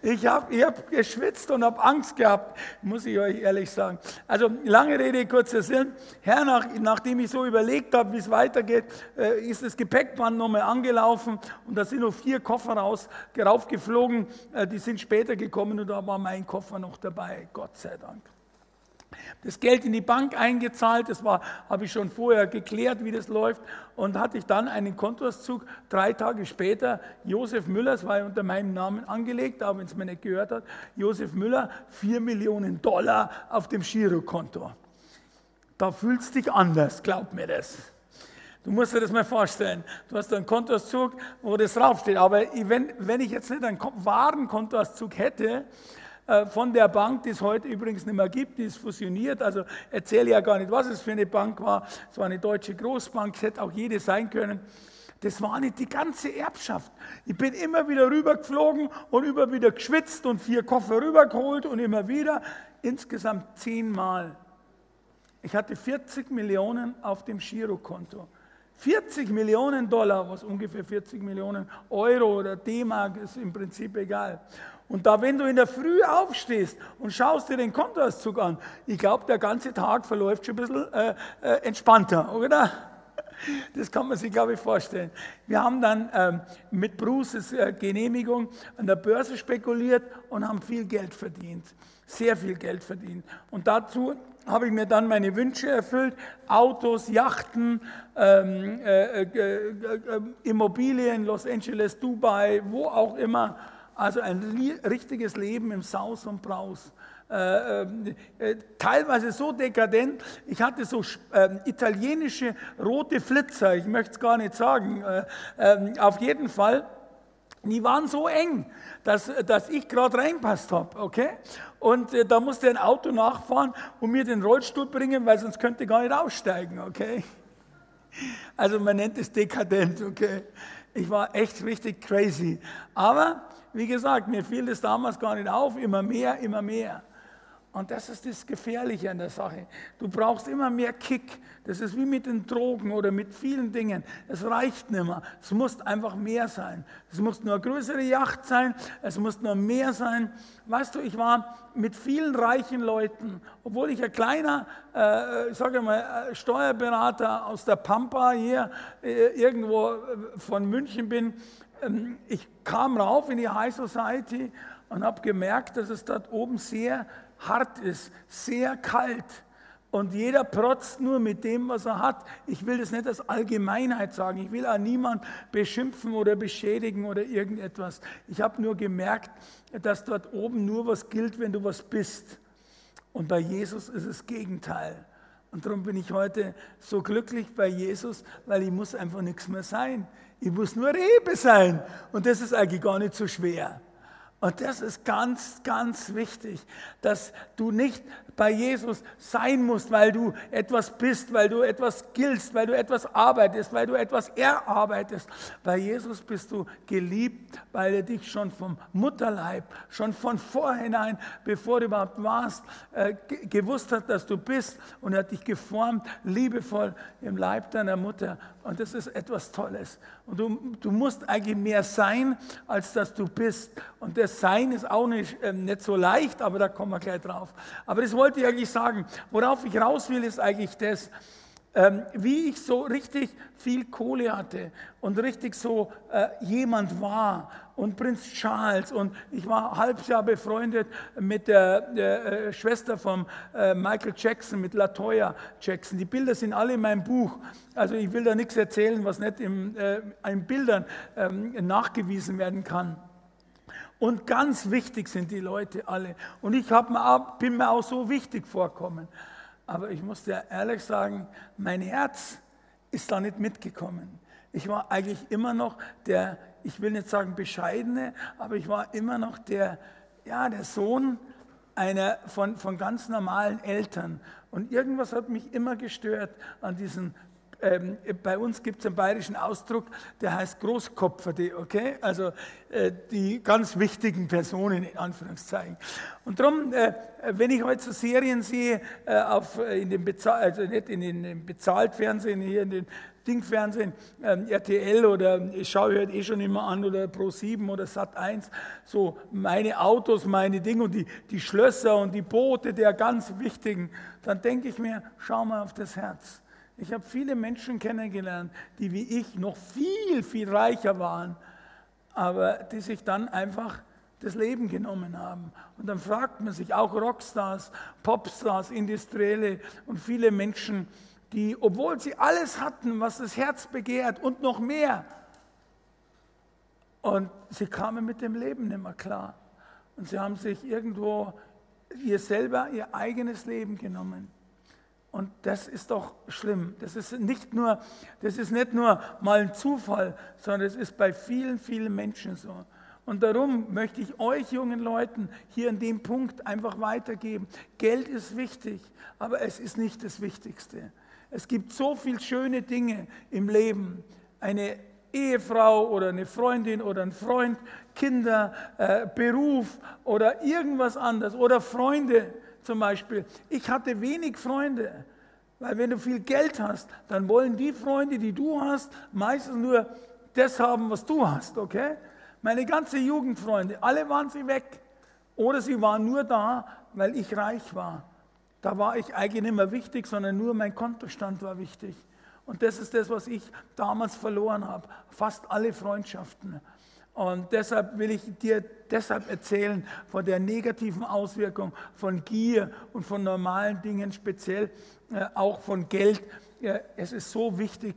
Speaker 2: Ich habe ich hab geschwitzt und habe Angst gehabt, muss ich euch ehrlich sagen. Also lange Rede, kurzer Sinn. Herr, nach, nachdem ich so überlegt habe, wie es weitergeht, äh, ist das Gepäckband nochmal angelaufen und da sind noch vier Koffer raus, raufgeflogen. Äh, die sind später gekommen und da war mein Koffer noch dabei, Gott sei Dank das Geld in die Bank eingezahlt. Das war, habe ich schon vorher geklärt, wie das läuft. Und hatte ich dann einen Kontoauszug drei Tage später. Josef Müller, das war unter meinem Namen angelegt, auch wenn es mir nicht gehört hat. Josef Müller, vier Millionen Dollar auf dem Girokonto. Da fühlst du dich anders, glaub mir das. Du musst dir das mal vorstellen. Du hast einen Kontoauszug, wo das draufsteht. Aber wenn, wenn ich jetzt nicht einen wahren Kontoauszug hätte, von der Bank, die es heute übrigens nicht mehr gibt, die ist fusioniert. Also erzähle ja gar nicht, was es für eine Bank war. Es war eine deutsche Großbank, es hätte auch jede sein können. Das war nicht die ganze Erbschaft. Ich bin immer wieder rübergeflogen und immer wieder geschwitzt und vier Koffer rübergeholt und immer wieder. Insgesamt zehnmal. Ich hatte 40 Millionen auf dem Girokonto. 40 Millionen Dollar, was ungefähr 40 Millionen Euro oder D-Mark ist im Prinzip egal. Und da, wenn du in der Früh aufstehst und schaust dir den Kontoauszug an, ich glaube, der ganze Tag verläuft schon ein bisschen äh, äh, entspannter, oder? Das kann man sich, glaube ich, vorstellen. Wir haben dann ähm, mit Bruces äh, Genehmigung an der Börse spekuliert und haben viel Geld verdient. Sehr viel Geld verdient. Und dazu habe ich mir dann meine Wünsche erfüllt. Autos, Yachten, ähm, äh, äh, äh, äh Immobilien, Los Angeles, Dubai, wo auch immer. Also ein richtiges Leben im Saus und Braus. Äh, äh, teilweise so dekadent. Ich hatte so äh, italienische rote Flitzer, ich möchte es gar nicht sagen. Äh, ähm, auf jeden Fall, die waren so eng, dass, dass ich gerade reinpasst habe. Okay? Und da musste ein Auto nachfahren und mir den Rollstuhl bringen, weil sonst könnte ich gar nicht aussteigen. Okay? Also man nennt es dekadent. Okay? Ich war echt richtig crazy. Aber wie gesagt, mir fiel das damals gar nicht auf, immer mehr, immer mehr. Und das ist das Gefährliche an der Sache. Du brauchst immer mehr Kick. Das ist wie mit den Drogen oder mit vielen Dingen. Es reicht nicht mehr. Es muss einfach mehr sein. Es muss nur eine größere Yacht sein. Es muss nur mehr sein. Weißt du, ich war mit vielen reichen Leuten, obwohl ich ein kleiner, äh, ich sage mal, äh, Steuerberater aus der Pampa hier äh, irgendwo äh, von München bin. Ähm, ich kam rauf in die High Society und habe gemerkt, dass es dort oben sehr hart ist, sehr kalt. Und jeder protzt nur mit dem, was er hat. Ich will das nicht als Allgemeinheit sagen. Ich will auch niemand beschimpfen oder beschädigen oder irgendetwas. Ich habe nur gemerkt, dass dort oben nur was gilt, wenn du was bist. Und bei Jesus ist es Gegenteil. Und darum bin ich heute so glücklich bei Jesus, weil ich muss einfach nichts mehr sein. Ich muss nur Rebe sein. Und das ist eigentlich gar nicht so schwer. Und das ist ganz, ganz wichtig, dass du nicht bei Jesus sein musst, weil du etwas bist, weil du etwas giltst, weil du etwas arbeitest, weil du etwas erarbeitest. Bei Jesus bist du geliebt, weil er dich schon vom Mutterleib, schon von vorhinein, bevor du überhaupt warst, äh, gewusst hat, dass du bist und er hat dich geformt, liebevoll im Leib deiner Mutter. Und das ist etwas Tolles. Und du, du musst eigentlich mehr sein, als dass du bist. Und das Sein ist auch nicht, äh, nicht so leicht, aber da kommen wir gleich drauf. Aber das wollte wollte ich eigentlich sagen? Worauf ich raus will, ist eigentlich das, ähm, wie ich so richtig viel Kohle hatte und richtig so äh, jemand war und Prinz Charles und ich war ein halbes Jahr befreundet mit der, der äh, Schwester von äh, Michael Jackson, mit Latoya Jackson. Die Bilder sind alle in meinem Buch. Also ich will da nichts erzählen, was nicht im, äh, in Bildern ähm, nachgewiesen werden kann. Und ganz wichtig sind die Leute alle. Und ich auch, bin mir auch so wichtig vorkommen. Aber ich muss dir ehrlich sagen, mein Herz ist da nicht mitgekommen. Ich war eigentlich immer noch der, ich will nicht sagen bescheidene, aber ich war immer noch der, ja, der Sohn einer von, von ganz normalen Eltern. Und irgendwas hat mich immer gestört an diesen ähm, bei uns gibt es einen bayerischen Ausdruck, der heißt Großkopferte, okay? Also äh, die ganz wichtigen Personen in Anführungszeichen. Und darum, äh, wenn ich heute so Serien sehe, äh, auf, äh, in den Bezahl also nicht in den Bezahltfernsehen, hier in den Dingfernsehen, ähm, RTL oder ich schaue halt eh schon immer an oder Pro7 oder Sat1, so meine Autos, meine Dinge und die, die Schlösser und die Boote der ganz wichtigen, dann denke ich mir, schau mal auf das Herz. Ich habe viele Menschen kennengelernt, die wie ich noch viel, viel reicher waren, aber die sich dann einfach das Leben genommen haben. Und dann fragt man sich, auch Rockstars, Popstars, Industrielle und viele Menschen, die, obwohl sie alles hatten, was das Herz begehrt und noch mehr, und sie kamen mit dem Leben nicht mehr klar. Und sie haben sich irgendwo ihr selber, ihr eigenes Leben genommen. Und das ist doch schlimm. Das ist nicht nur, das ist nicht nur mal ein Zufall, sondern es ist bei vielen, vielen Menschen so. Und darum möchte ich euch jungen Leuten hier an dem Punkt einfach weitergeben. Geld ist wichtig, aber es ist nicht das Wichtigste. Es gibt so viele schöne Dinge im Leben. Eine Ehefrau oder eine Freundin oder ein Freund, Kinder, äh, Beruf oder irgendwas anderes oder Freunde zum Beispiel. Ich hatte wenig Freunde, weil wenn du viel Geld hast, dann wollen die Freunde, die du hast, meistens nur das haben, was du hast, okay? Meine ganze Jugendfreunde, alle waren sie weg. Oder sie waren nur da, weil ich reich war. Da war ich eigentlich nicht mehr wichtig, sondern nur mein Kontostand war wichtig. Und das ist das, was ich damals verloren habe. Fast alle Freundschaften. Und deshalb will ich dir deshalb erzählen von der negativen Auswirkung von Gier und von normalen Dingen, speziell äh, auch von Geld. Es ist so wichtig,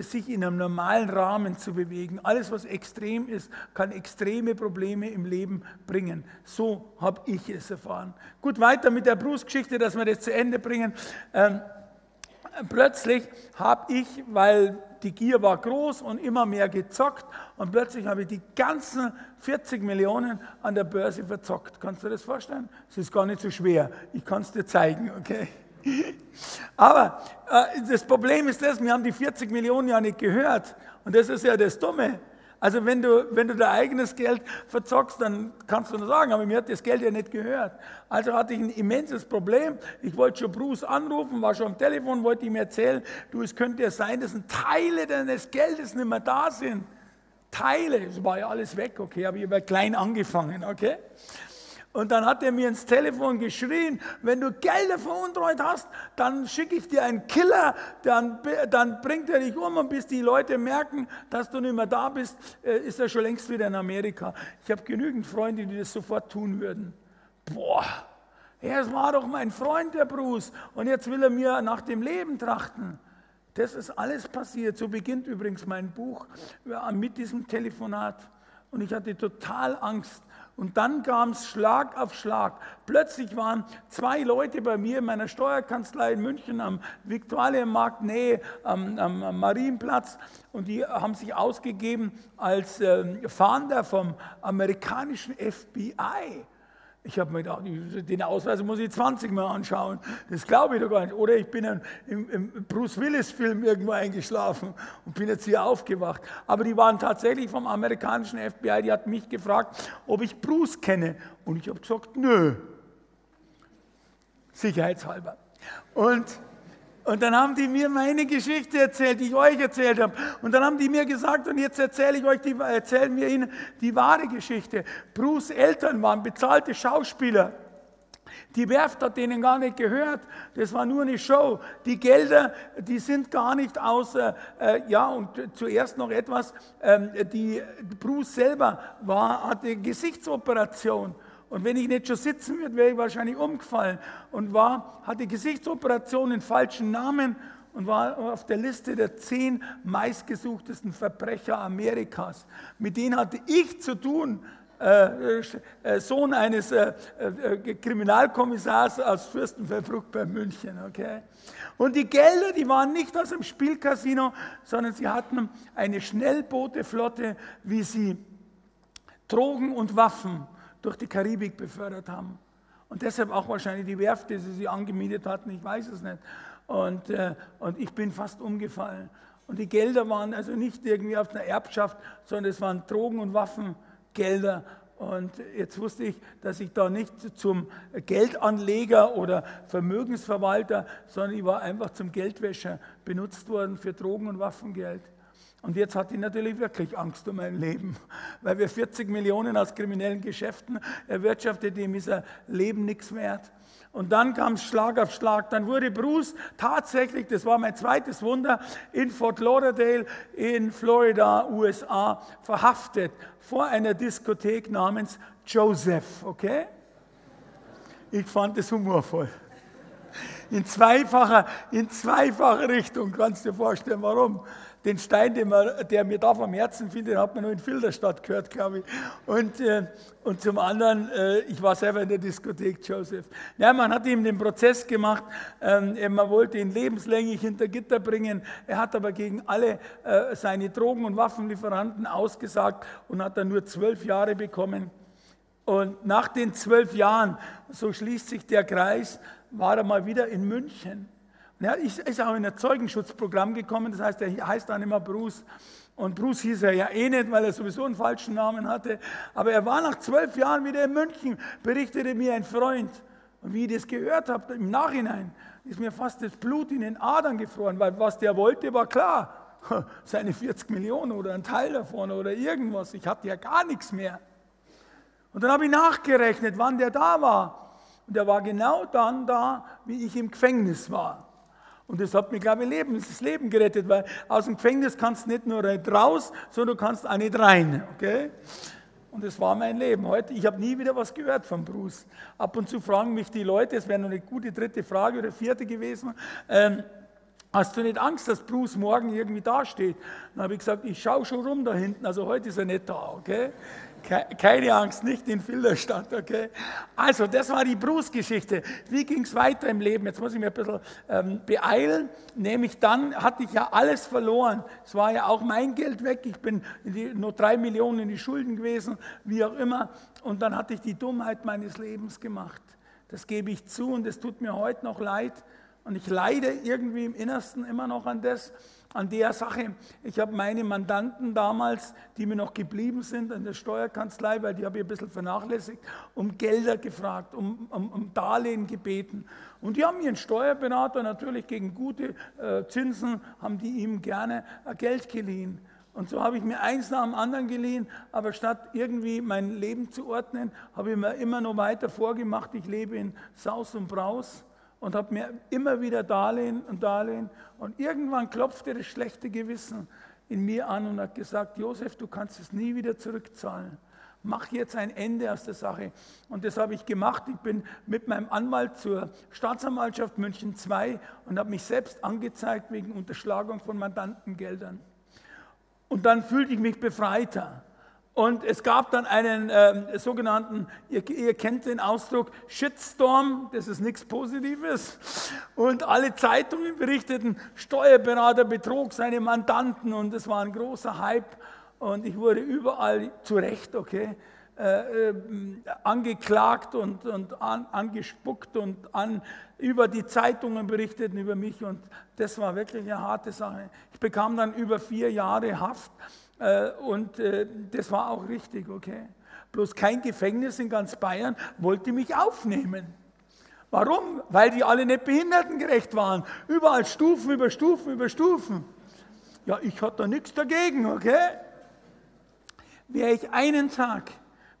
Speaker 2: sich in einem normalen Rahmen zu bewegen. Alles, was extrem ist, kann extreme Probleme im Leben bringen. So habe ich es erfahren. Gut, weiter mit der Bruce-Geschichte, dass wir das zu Ende bringen. Ähm, plötzlich habe ich, weil die Gier war groß und immer mehr gezockt und plötzlich habe ich die ganzen 40 Millionen an der Börse verzockt. Kannst du dir das vorstellen? Es ist gar nicht so schwer. Ich kann es dir zeigen, okay? Aber äh, das Problem ist das, wir haben die 40 Millionen ja nicht gehört. Und das ist ja das Dumme. Also wenn du, wenn du dein eigenes Geld verzockst, dann kannst du nur sagen, aber mir hat das Geld ja nicht gehört. Also hatte ich ein immenses Problem. Ich wollte schon Bruce anrufen, war schon am Telefon, wollte ihm erzählen, du, es könnte ja sein, dass Teile deines Geldes nicht mehr da sind. Teile, es war ja alles weg, okay, habe ich aber klein angefangen, okay. Und dann hat er mir ins Telefon geschrien, wenn du Gelder veruntreut hast, dann schicke ich dir einen Killer, dann, dann bringt er dich um und bis die Leute merken, dass du nicht mehr da bist, äh, ist er schon längst wieder in Amerika. Ich habe genügend Freunde, die das sofort tun würden. Boah, er war doch mein Freund, der Bruce, und jetzt will er mir nach dem Leben trachten. Das ist alles passiert. So beginnt übrigens mein Buch mit diesem Telefonat. Und ich hatte total Angst, und dann kam es Schlag auf Schlag. Plötzlich waren zwei Leute bei mir in meiner Steuerkanzlei in München am Viktualienmarkt Nähe am, am, Marienplatz und die haben sich ausgegeben als äh, Fahnder vom amerikanischen FBI. Ich habe mir gedacht, den Ausweis muss ich 20 Mal anschauen. Das glaube ich doch gar nicht. Oder ich bin im, im Bruce Willis-Film irgendwo eingeschlafen und bin jetzt hier aufgewacht. Aber die waren tatsächlich vom amerikanischen FBI, die hat mich gefragt, ob ich Bruce kenne. Und ich habe gesagt, nö. Sicherheitshalber. Und und dann haben die mir meine Geschichte erzählt, die ich euch erzählt habe. Und dann haben die mir gesagt, und jetzt erzähle ich euch, die, erzählen wir ihnen die wahre Geschichte. Bruce Eltern waren bezahlte Schauspieler. Die Werft hat denen gar nicht gehört. Das war nur eine Show. Die Gelder, die sind gar nicht außer, äh, ja, und zuerst noch etwas, ähm, die Bruce selber war, hatte Gesichtsoperation. Und wenn ich nicht schon sitzen würde, wäre ich wahrscheinlich umgefallen. Und war, hatte Gesichtsoperationen, falschen Namen und war auf der Liste der zehn meistgesuchtesten Verbrecher Amerikas. Mit denen hatte ich zu tun, äh, äh, Sohn eines äh, äh, Kriminalkommissars aus Fürstenfeldbruck bei München. Okay? Und die Gelder, die waren nicht aus dem Spielcasino, sondern sie hatten eine Schnellbooteflotte, wie sie Drogen und Waffen durch die Karibik befördert haben. Und deshalb auch wahrscheinlich die Werft, die sie angemietet hatten, ich weiß es nicht. Und, äh, und ich bin fast umgefallen. Und die Gelder waren also nicht irgendwie auf einer Erbschaft, sondern es waren Drogen- und Waffengelder. Und jetzt wusste ich, dass ich da nicht zum Geldanleger oder Vermögensverwalter, sondern ich war einfach zum Geldwäscher benutzt worden für Drogen- und Waffengeld. Und jetzt hat die natürlich wirklich Angst um mein Leben, weil wir 40 Millionen aus kriminellen Geschäften erwirtschaftet, dem ist ein Leben nichts wert. Und dann kam Schlag auf Schlag. Dann wurde Bruce tatsächlich, das war mein zweites Wunder, in Fort Lauderdale in Florida, USA, verhaftet vor einer Diskothek namens Joseph. Okay? Ich fand es humorvoll. In zweifacher, in zweifacher Richtung, kannst du dir vorstellen, warum? Den Stein, man, der mir da vom Herzen fiel, den hat man nur in Filderstadt gehört, glaube ich. Und, äh, und zum anderen, äh, ich war selber in der Diskothek, Joseph. Ja, man hat ihm den Prozess gemacht, ähm, man wollte ihn lebenslänglich hinter Gitter bringen. Er hat aber gegen alle äh, seine Drogen- und Waffenlieferanten ausgesagt und hat dann nur zwölf Jahre bekommen. Und nach den zwölf Jahren, so schließt sich der Kreis, war er mal wieder in München. Er ist auch in ein Zeugenschutzprogramm gekommen, das heißt, er heißt dann immer Bruce. Und Bruce hieß er ja eh nicht, weil er sowieso einen falschen Namen hatte. Aber er war nach zwölf Jahren wieder in München, berichtete mir ein Freund. Und wie ich das gehört habe, im Nachhinein, ist mir fast das Blut in den Adern gefroren, weil was der wollte, war klar. Seine 40 Millionen oder ein Teil davon oder irgendwas. Ich hatte ja gar nichts mehr. Und dann habe ich nachgerechnet, wann der da war. Und der war genau dann da, wie ich im Gefängnis war. Und das hat mir, glaube ich, Leben, das Leben gerettet, weil aus dem Gefängnis kannst du nicht nur raus, sondern du kannst auch nicht rein. Okay? Und das war mein Leben heute. Ich habe nie wieder was gehört von Bruce. Ab und zu fragen mich die Leute, es wäre noch eine gute dritte Frage oder vierte gewesen, ähm, hast du nicht Angst, dass Bruce morgen irgendwie dasteht? Dann habe ich gesagt, ich schaue schon rum da hinten, also heute ist er nicht da, okay? Keine Angst, nicht in Filderstadt, okay? Also, das war die Bruce-Geschichte. Wie ging es weiter im Leben? Jetzt muss ich mir ein bisschen ähm, beeilen. Nämlich dann hatte ich ja alles verloren. Es war ja auch mein Geld weg. Ich bin die, nur drei Millionen in die Schulden gewesen, wie auch immer. Und dann hatte ich die Dummheit meines Lebens gemacht. Das gebe ich zu und es tut mir heute noch leid. Und ich leide irgendwie im Innersten immer noch an das an der Sache. Ich habe meine Mandanten damals, die mir noch geblieben sind an der Steuerkanzlei, weil die habe ich ein bisschen vernachlässigt, um Gelder gefragt, um, um, um Darlehen gebeten. Und die haben ihren Steuerberater natürlich gegen gute äh, Zinsen, haben die ihm gerne äh, Geld geliehen. Und so habe ich mir eins nach dem anderen geliehen, aber statt irgendwie mein Leben zu ordnen, habe ich mir immer noch weiter vorgemacht, ich lebe in Saus und Braus und habe mir immer wieder Darlehen und Darlehen. Und irgendwann klopfte das schlechte Gewissen in mir an und hat gesagt, Josef, du kannst es nie wieder zurückzahlen. Mach jetzt ein Ende aus der Sache. Und das habe ich gemacht. Ich bin mit meinem Anwalt zur Staatsanwaltschaft München II und habe mich selbst angezeigt wegen Unterschlagung von Mandantengeldern. Und dann fühlte ich mich befreiter. Und es gab dann einen äh, sogenannten, ihr, ihr, kennt den Ausdruck Shitstorm, das ist nichts Positives. Und alle Zeitungen berichteten, Steuerberater betrog seine Mandanten und es war ein großer Hype. Und ich wurde überall zu Recht, okay, äh, äh, angeklagt und, und an, angespuckt und an, über die Zeitungen berichteten über mich. Und das war wirklich eine harte Sache. Ich bekam dann über vier Jahre Haft und äh, das war auch richtig, okay. Bloß kein Gefängnis in ganz Bayern wollte mich aufnehmen. Warum? Weil die alle nicht behindertengerecht waren. Überall Stufen über Stufen über Stufen. Ja, ich hatte da nichts dagegen, okay? Wäre ich einen Tag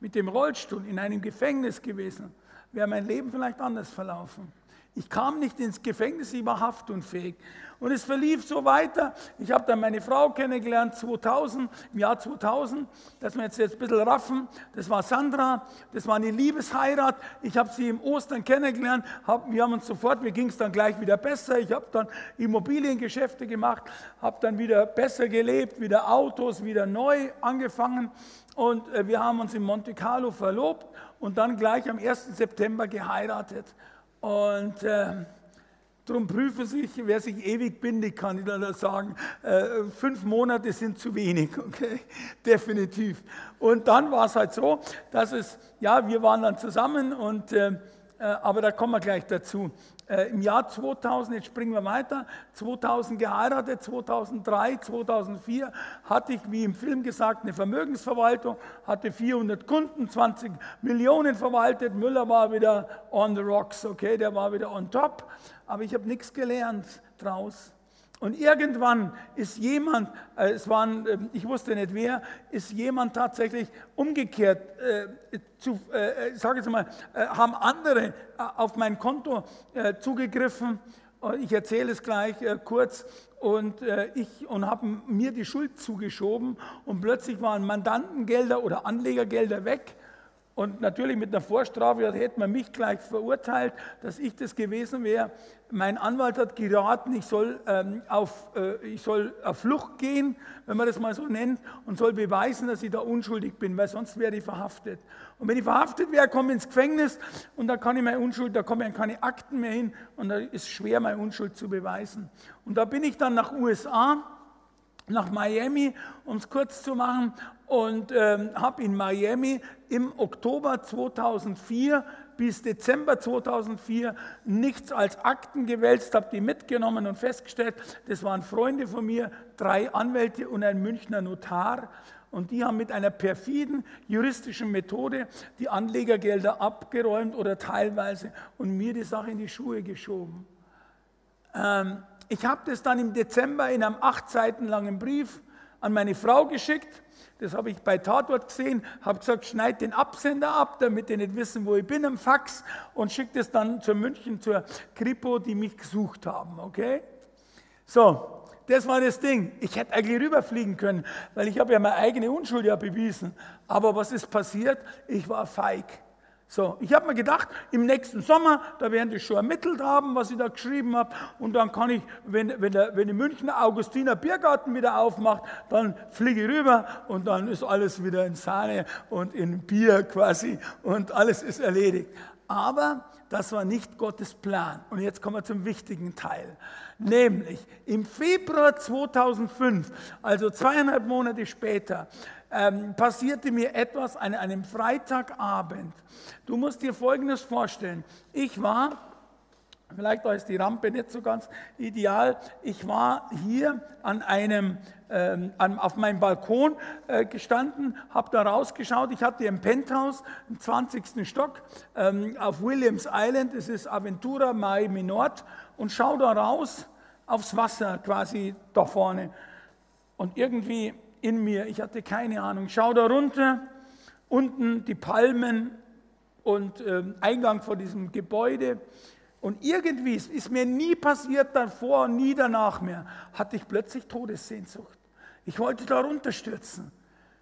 Speaker 2: mit dem Rollstuhl in einem Gefängnis gewesen, wäre mein Leben vielleicht anders verlaufen. Ich kam nicht ins Gefängnis, ich war haftunfähig. Und es verlief so weiter. Ich habe dann meine Frau kennengelernt 2000, im Jahr 2000, dass wir jetzt, jetzt ein bisschen raffen. Das war Sandra, das war eine Liebesheirat. Ich habe sie im Ostern kennengelernt. Hab, wir haben uns sofort, mir ging es dann gleich wieder besser. Ich habe dann Immobiliengeschäfte gemacht, habe dann wieder besser gelebt, wieder Autos, wieder neu angefangen. Und äh, wir haben uns in Monte Carlo verlobt und dann gleich am 1. September geheiratet. Und äh, darum prüfe sich, wer sich ewig bindet, kann ich da sagen. Äh, fünf Monate sind zu wenig, okay? Definitiv. Und dann war es halt so, dass es, ja, wir waren dann zusammen und äh, äh, aber da kommen wir gleich dazu. Äh, Im Jahr 2000, jetzt springen wir weiter, 2000 geheiratet, 2003, 2004 hatte ich, wie im Film gesagt, eine Vermögensverwaltung, hatte 400 Kunden, 20 Millionen verwaltet. Müller war wieder on the rocks, okay, der war wieder on top, aber ich habe nichts gelernt draus. Und irgendwann ist jemand, äh, es waren, äh, ich wusste nicht wer, ist jemand tatsächlich umgekehrt, äh, zu, äh, sage jetzt mal, äh, haben andere äh, auf mein Konto äh, zugegriffen. Ich erzähle es gleich kurz. Und ich und haben mir die Schuld zugeschoben. Und plötzlich waren Mandantengelder oder Anlegergelder weg Und natürlich mit einer Vorstrafe hätte man mich gleich verurteilt, dass ich das gewesen wäre. Mein Anwalt hat geraten, ich soll, ähm, auf, äh, ich soll auf Flucht gehen, wenn man das mal so nennt, und soll beweisen, dass ich da unschuldig bin, weil sonst wäre ich verhaftet. Und wenn ich verhaftet wäre, komme ich ins Gefängnis und da kann ich meine Unschuld, da kommen keine Akten mehr hin und da ist schwer, meine Unschuld zu beweisen. Und da bin ich dann nach USA nach Miami, um es kurz zu machen, und ähm, habe in Miami im Oktober 2004 bis Dezember 2004 nichts als Akten gewälzt, habe die mitgenommen und festgestellt, das waren Freunde von mir, drei Anwälte und ein Münchner Notar. Und die haben mit einer perfiden juristischen Methode die Anlegergelder abgeräumt oder teilweise und mir die Sache in die Schuhe geschoben. Ähm, ich habe das dann im Dezember in einem acht Seiten langen Brief an meine Frau geschickt. Das habe ich bei Tatort gesehen, habe gesagt, schneid den Absender ab, damit die nicht wissen, wo ich bin, im Fax und schickt es dann zur München, zur Kripo, die mich gesucht haben. Okay? So, das war das Ding. Ich hätte eigentlich rüberfliegen können, weil ich habe ja meine eigene Unschuld ja bewiesen. Aber was ist passiert? Ich war feig. So, ich habe mir gedacht, im nächsten Sommer, da werden die schon ermittelt haben, was ich da geschrieben habe. Und dann kann ich, wenn, wenn, der, wenn die Münchner Augustiner Biergarten wieder aufmacht, dann fliege ich rüber und dann ist alles wieder in Sahne und in Bier quasi und alles ist erledigt. Aber das war nicht Gottes Plan. Und jetzt kommen wir zum wichtigen Teil. Nämlich im Februar 2005, also zweieinhalb Monate später, ähm, passierte mir etwas an einem Freitagabend. Du musst dir Folgendes vorstellen. Ich war, vielleicht war es die Rampe nicht so ganz ideal, ich war hier an einem, ähm, auf meinem Balkon äh, gestanden, habe da rausgeschaut. Ich hatte ein Penthouse im 20. Stock ähm, auf Williams Island, das ist Aventura Miami Nord, und schaue da raus aufs Wasser quasi da vorne. Und irgendwie in mir, ich hatte keine Ahnung. Schau da runter, unten die Palmen und äh, Eingang vor diesem Gebäude. Und irgendwie, es ist mir nie passiert davor, nie danach mehr, hatte ich plötzlich Todessehnsucht. Ich wollte da runterstürzen.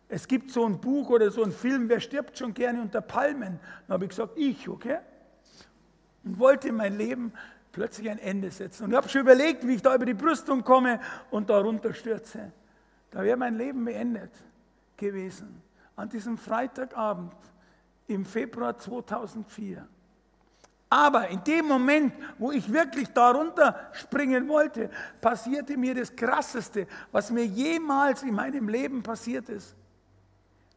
Speaker 2: Es gibt so ein Buch oder so ein Film, wer stirbt schon gerne unter Palmen? Dann habe ich gesagt, ich, okay? Und wollte mein Leben plötzlich ein Ende setzen. Und ich habe schon überlegt, wie ich da über die Brüstung komme und da runterstürze. Da wäre mein Leben beendet gewesen. An diesem Freitagabend im Februar 2004. Aber in dem Moment, wo ich wirklich darunter springen wollte, passierte mir das Krasseste, was mir jemals in meinem Leben passiert ist.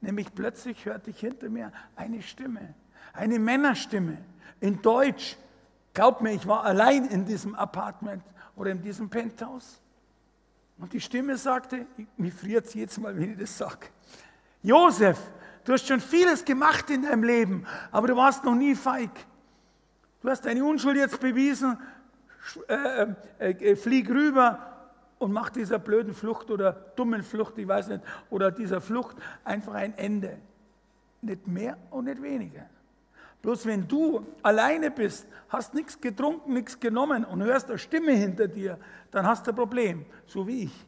Speaker 2: Nämlich plötzlich hörte ich hinter mir eine Stimme, eine Männerstimme in Deutsch. Glaub mir, ich war allein in diesem Apartment oder in diesem Penthouse. Und die Stimme sagte, mir friert es jetzt mal, wenn ich das sage. Josef, du hast schon vieles gemacht in deinem Leben, aber du warst noch nie feig. Du hast deine Unschuld jetzt bewiesen, äh, äh, äh, flieg rüber und mach dieser blöden Flucht oder dummen Flucht, ich weiß nicht, oder dieser Flucht einfach ein Ende. Nicht mehr und nicht weniger. Bloß wenn du alleine bist, hast nichts getrunken, nichts genommen und hörst eine Stimme hinter dir, dann hast du ein Problem, so wie ich.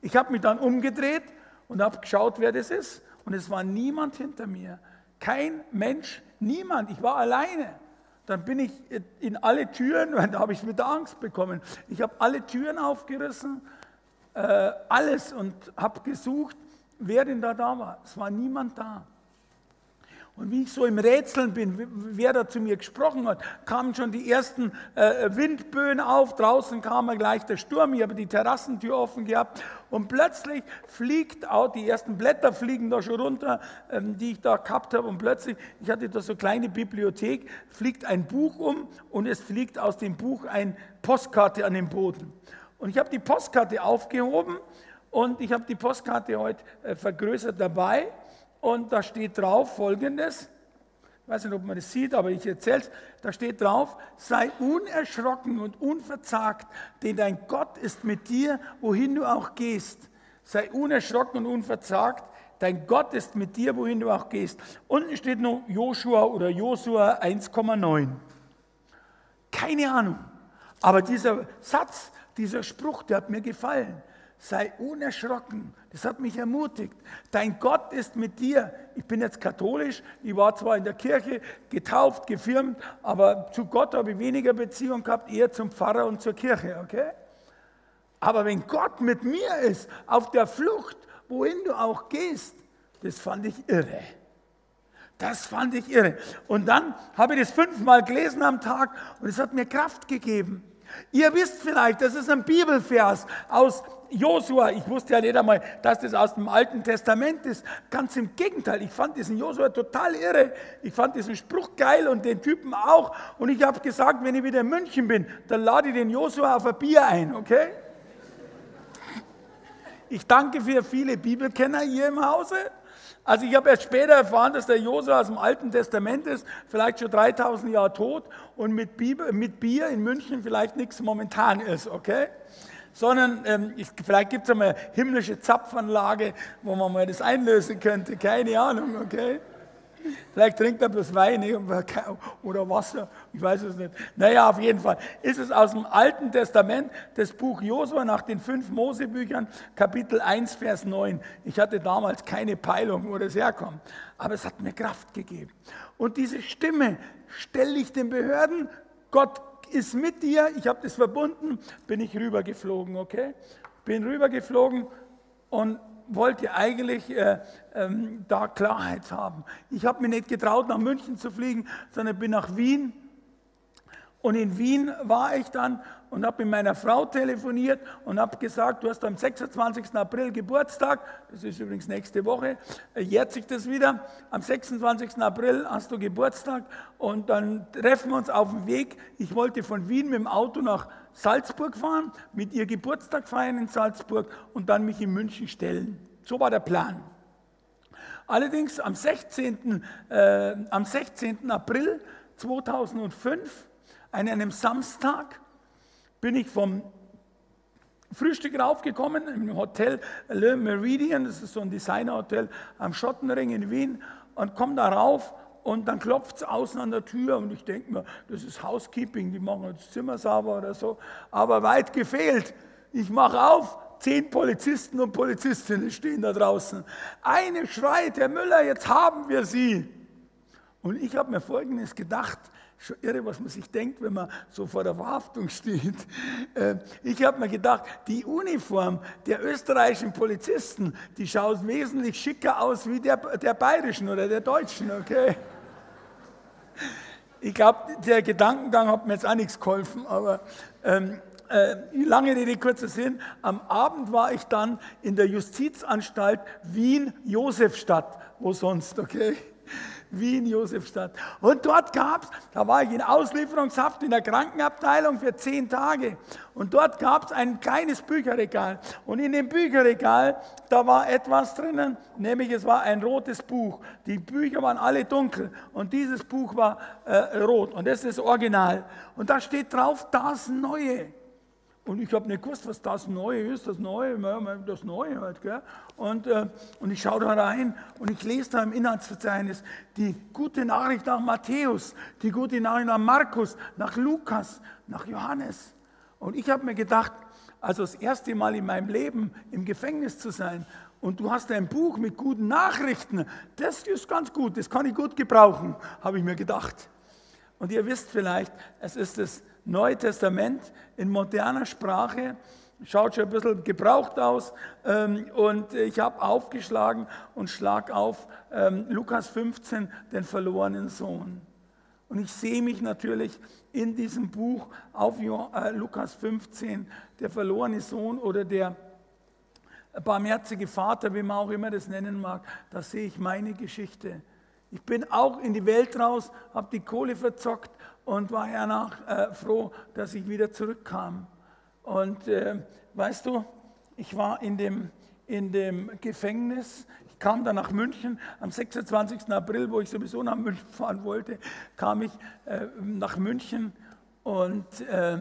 Speaker 2: Ich habe mich dann umgedreht und habe geschaut, wer das ist. Und es war niemand hinter mir. Kein Mensch, niemand. Ich war alleine. Dann bin ich in alle Türen, da habe ich wieder Angst bekommen. Ich habe alle Türen aufgerissen, äh, alles und habe gesucht, wer denn da da war. Es war niemand da. Und wie ich so im Rätseln bin, wer da zu mir gesprochen hat, kamen schon die ersten äh, Windböen auf. Draußen kam gleich der Sturm. Ich habe die Terrassentür offen gehabt. Und plötzlich fliegt auch, die ersten Blätter fliegen da schon runter, ähm, die ich da gehabt habe. Und plötzlich, ich hatte da so eine kleine Bibliothek, fliegt ein Buch um und es fliegt aus dem Buch eine Postkarte an den Boden. Und ich habe die Postkarte aufgehoben und ich habe die Postkarte heute äh, vergrößert dabei. Und da steht drauf folgendes, ich weiß nicht, ob man das sieht, aber ich erzähle es, da steht drauf, sei unerschrocken und unverzagt, denn dein Gott ist mit dir, wohin du auch gehst. Sei unerschrocken und unverzagt, dein Gott ist mit dir, wohin du auch gehst. Unten steht noch Joshua oder Josua 1,9. Keine Ahnung. Aber dieser Satz, dieser Spruch, der hat mir gefallen. Sei unerschrocken. Das hat mich ermutigt. Dein Gott ist mit dir. Ich bin jetzt katholisch, ich war zwar in der Kirche getauft, gefirmt, aber zu Gott habe ich weniger Beziehung gehabt, eher zum Pfarrer und zur Kirche, okay? Aber wenn Gott mit mir ist, auf der Flucht, wohin du auch gehst, das fand ich irre. Das fand ich irre. Und dann habe ich das fünfmal gelesen am Tag und es hat mir Kraft gegeben. Ihr wisst vielleicht, das ist ein Bibelvers aus Josua. Ich wusste ja nicht einmal, dass das aus dem Alten Testament ist. Ganz im Gegenteil, ich fand diesen Josua total irre. Ich fand diesen Spruch geil und den Typen auch. Und ich habe gesagt, wenn ich wieder in München bin, dann lade ich den Josua auf ein Bier ein, okay? Ich danke für viele Bibelkenner hier im Hause. Also ich habe erst später erfahren, dass der Josua aus dem Alten Testament ist, vielleicht schon 3000 Jahre tot und mit, Bibel, mit Bier in München vielleicht nichts momentan ist, okay? Sondern ähm, ich, vielleicht gibt es eine himmlische Zapfanlage, wo man mal das einlösen könnte, keine Ahnung, okay? Vielleicht trinkt er bloß Wein oder Wasser, ich weiß es nicht. Naja, auf jeden Fall ist es aus dem Alten Testament, das Buch Josua nach den fünf Mosebüchern, Kapitel 1, Vers 9. Ich hatte damals keine Peilung, wo das herkommt, aber es hat mir Kraft gegeben. Und diese Stimme stelle ich den Behörden, Gott ist mit dir, ich habe das verbunden, bin ich rübergeflogen, okay? Bin rübergeflogen und wollte eigentlich äh, ähm, da Klarheit haben. Ich habe mich nicht getraut, nach München zu fliegen, sondern bin nach Wien. Und in Wien war ich dann und habe mit meiner Frau telefoniert und habe gesagt, du hast am 26. April Geburtstag, das ist übrigens nächste Woche, äh, jährt sich das wieder. Am 26. April hast du Geburtstag und dann treffen wir uns auf dem Weg. Ich wollte von Wien mit dem Auto nach Salzburg fahren, mit ihr Geburtstag feiern in Salzburg und dann mich in München stellen. So war der Plan. Allerdings am 16. Äh, am 16. April 2005, an einem Samstag, bin ich vom Frühstück raufgekommen im Hotel Le Meridian, das ist so ein Designerhotel am Schottenring in Wien, und komme da rauf und dann klopft es außen an der Tür und ich denke mir, das ist Housekeeping, die machen das Zimmer sauber oder so. Aber weit gefehlt. Ich mache auf, zehn Polizisten und Polizistinnen stehen da draußen. Eine schreit, Herr Müller, jetzt haben wir Sie. Und ich habe mir Folgendes gedacht, schon irre, was man sich denkt, wenn man so vor der Verhaftung steht. Äh, ich habe mir gedacht, die Uniform der österreichischen Polizisten, die schaut wesentlich schicker aus wie der, der bayerischen oder der deutschen, okay? Ich glaube, der Gedankengang hat mir jetzt auch nichts geholfen, aber ähm, äh, lange Rede, kurzer Sinn. Am Abend war ich dann in der Justizanstalt Wien-Josefstadt, wo sonst, okay? Wien, Josefstadt. Und dort gab es, da war ich in Auslieferungshaft in der Krankenabteilung für zehn Tage. Und dort gab es ein kleines Bücherregal. Und in dem Bücherregal, da war etwas drinnen, nämlich es war ein rotes Buch. Die Bücher waren alle dunkel und dieses Buch war äh, rot. Und das ist das Original. Und da steht drauf, das Neue. Und ich habe nicht gewusst, was das Neue ist, das Neue, das Neue halt. Gell? Und, äh, und ich schaue da rein und ich lese da im Inhaltsverzeichnis die gute Nachricht nach Matthäus, die gute Nachricht nach Markus, nach Lukas, nach Johannes. Und ich habe mir gedacht, also das erste Mal in meinem Leben im Gefängnis zu sein und du hast ein Buch mit guten Nachrichten, das ist ganz gut, das kann ich gut gebrauchen, habe ich mir gedacht. Und ihr wisst vielleicht, es ist das Neue Testament in moderner Sprache. Schaut schon ein bisschen gebraucht aus. Ähm, und ich habe aufgeschlagen und schlag auf ähm, Lukas 15, den verlorenen Sohn. Und ich sehe mich natürlich in diesem Buch auf äh, Lukas 15, der verlorene Sohn oder der barmherzige Vater, wie man auch immer das nennen mag. Da sehe ich meine Geschichte. Ich bin auch in die Welt raus, habe die Kohle verzockt und war danach äh, froh, dass ich wieder zurückkam. Und äh, weißt du, ich war in dem, in dem Gefängnis. Ich kam dann nach München am 26. April, wo ich sowieso nach München fahren wollte, kam ich äh, nach München und, äh,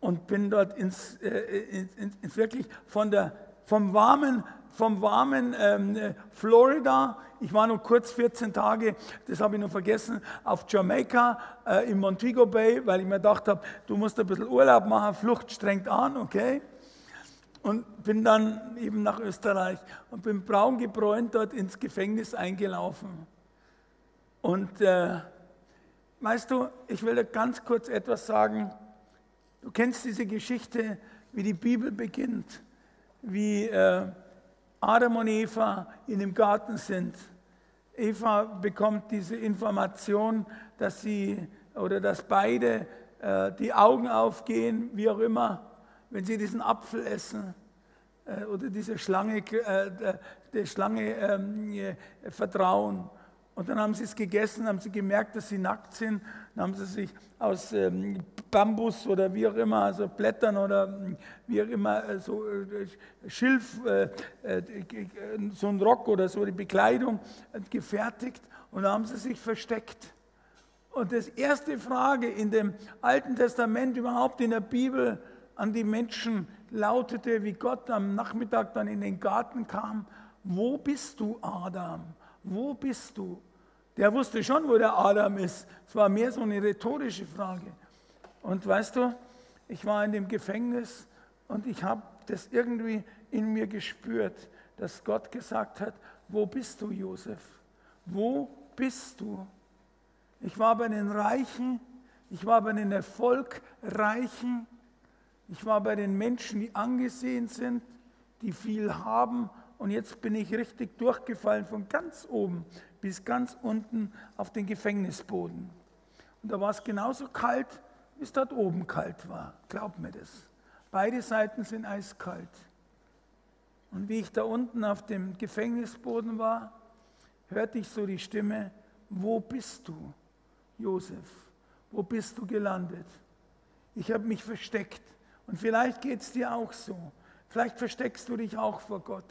Speaker 2: und bin dort ins, äh, ins, ins wirklich von der, vom warmen vom warmen ähm, Florida, ich war nur kurz 14 Tage, das habe ich noch vergessen, auf Jamaika äh, im Montego Bay, weil ich mir gedacht habe, du musst ein bisschen Urlaub machen, Flucht strengt an, okay? und bin dann eben nach Österreich und bin braun gebräunt dort ins Gefängnis eingelaufen. Und äh, weißt du, ich will dir ganz kurz etwas sagen. Du kennst diese Geschichte, wie die Bibel beginnt, wie äh, Adam und Eva in dem Garten sind. Eva bekommt diese Information, dass sie oder dass beide äh, die Augen aufgehen, wie auch immer, wenn sie diesen Apfel essen äh, oder diese Schlange, äh, der Schlange ähm, äh, vertrauen. Und dann haben sie es gegessen, haben sie gemerkt, dass sie nackt sind. Dann haben sie sich aus ähm, Bambus oder wie auch immer, also Blättern oder hm, wie auch immer, äh, so äh, Schilf, äh, äh, so ein Rock oder so die Bekleidung gefertigt und dann haben sie sich versteckt. Und das erste Frage in dem Alten Testament, überhaupt in der Bibel, an die Menschen lautete, wie Gott am Nachmittag dann in den Garten kam, wo bist du, Adam? Wo bist du? Der wusste schon, wo der Adam ist. Es war mehr so eine rhetorische Frage. Und weißt du, ich war in dem Gefängnis und ich habe das irgendwie in mir gespürt, dass Gott gesagt hat, wo bist du, Josef? Wo bist du? Ich war bei den Reichen, ich war bei den Erfolgreichen, ich war bei den Menschen, die angesehen sind, die viel haben. Und jetzt bin ich richtig durchgefallen von ganz oben bis ganz unten auf den Gefängnisboden. Und da war es genauso kalt, wie es dort oben kalt war. Glaub mir das. Beide Seiten sind eiskalt. Und wie ich da unten auf dem Gefängnisboden war, hörte ich so die Stimme, wo bist du, Josef? Wo bist du gelandet? Ich habe mich versteckt. Und vielleicht geht es dir auch so. Vielleicht versteckst du dich auch vor Gott.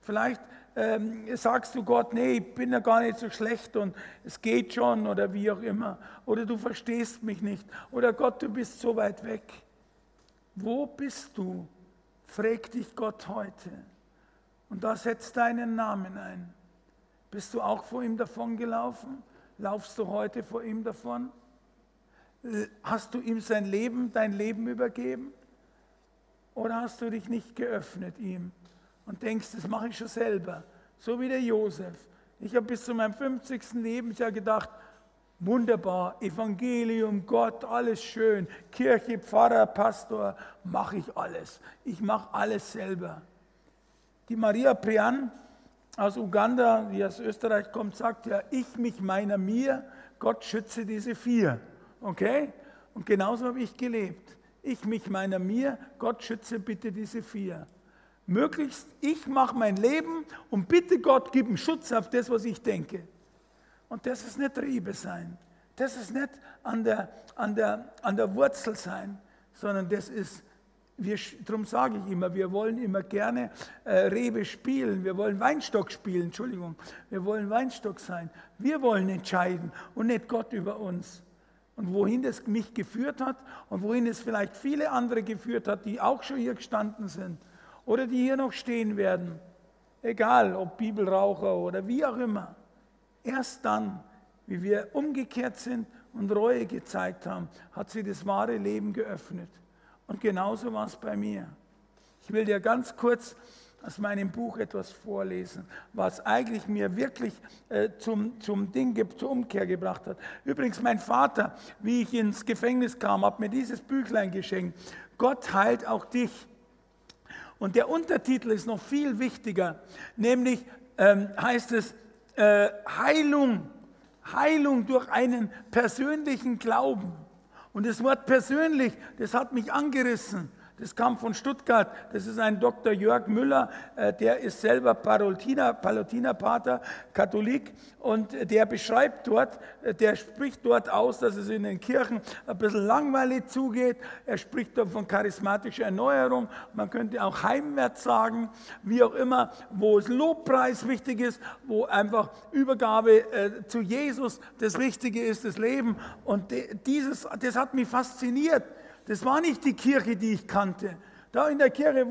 Speaker 2: Vielleicht ähm, sagst du Gott, nee, ich bin ja gar nicht so schlecht und es geht schon oder wie auch immer. Oder du verstehst mich nicht. Oder Gott, du bist so weit weg. Wo bist du? fragt dich Gott heute. Und da setzt deinen Namen ein. Bist du auch vor ihm davongelaufen? Laufst du heute vor ihm davon? Hast du ihm sein Leben, dein Leben übergeben? Oder hast du dich nicht geöffnet ihm und denkst, das mache ich schon selber? So wie der Josef. Ich habe bis zu meinem 50. Lebensjahr gedacht, wunderbar, Evangelium, Gott, alles schön, Kirche, Pfarrer, Pastor, mache ich alles. Ich mache alles selber. Die Maria Prian aus Uganda, die aus Österreich kommt, sagt ja, ich, mich, meiner, mir, Gott schütze diese vier. Okay? Und genauso habe ich gelebt ich mich meiner mir, Gott schütze bitte diese vier. Möglichst ich mache mein Leben und bitte Gott, gib einen Schutz auf das, was ich denke. Und das ist nicht Rebe sein. Das ist nicht an der, an der, an der Wurzel sein, sondern das ist, wir, darum sage ich immer, wir wollen immer gerne äh, Rebe spielen, wir wollen Weinstock spielen, Entschuldigung, wir wollen Weinstock sein. Wir wollen entscheiden und nicht Gott über uns und wohin es mich geführt hat und wohin es vielleicht viele andere geführt hat, die auch schon hier gestanden sind oder die hier noch stehen werden. Egal, ob Bibelraucher oder wie auch immer. Erst dann, wie wir umgekehrt sind und Reue gezeigt haben, hat sie das wahre Leben geöffnet. Und genauso war es bei mir. Ich will dir ganz kurz aus meinem Buch etwas vorlesen, was eigentlich mir wirklich äh, zum, zum Ding, zur Umkehr gebracht hat. Übrigens, mein Vater, wie ich ins Gefängnis kam, hat mir dieses Büchlein geschenkt. Gott heilt auch dich. Und der Untertitel ist noch viel wichtiger, nämlich ähm, heißt es äh, Heilung, Heilung durch einen persönlichen Glauben. Und das Wort persönlich, das hat mich angerissen. Das kam von Stuttgart. Das ist ein Dr. Jörg Müller, äh, der ist selber Palutiner, Palutinerpater, Katholik und der beschreibt dort, äh, der spricht dort aus, dass es in den Kirchen ein bisschen langweilig zugeht. Er spricht dort von charismatischer Erneuerung. Man könnte auch heimwärts sagen, wie auch immer, wo es Lobpreis wichtig ist, wo einfach Übergabe äh, zu Jesus das Wichtige ist, das Leben. Und dieses, das hat mich fasziniert. Das war nicht die Kirche, die ich kannte. Da in der Kirche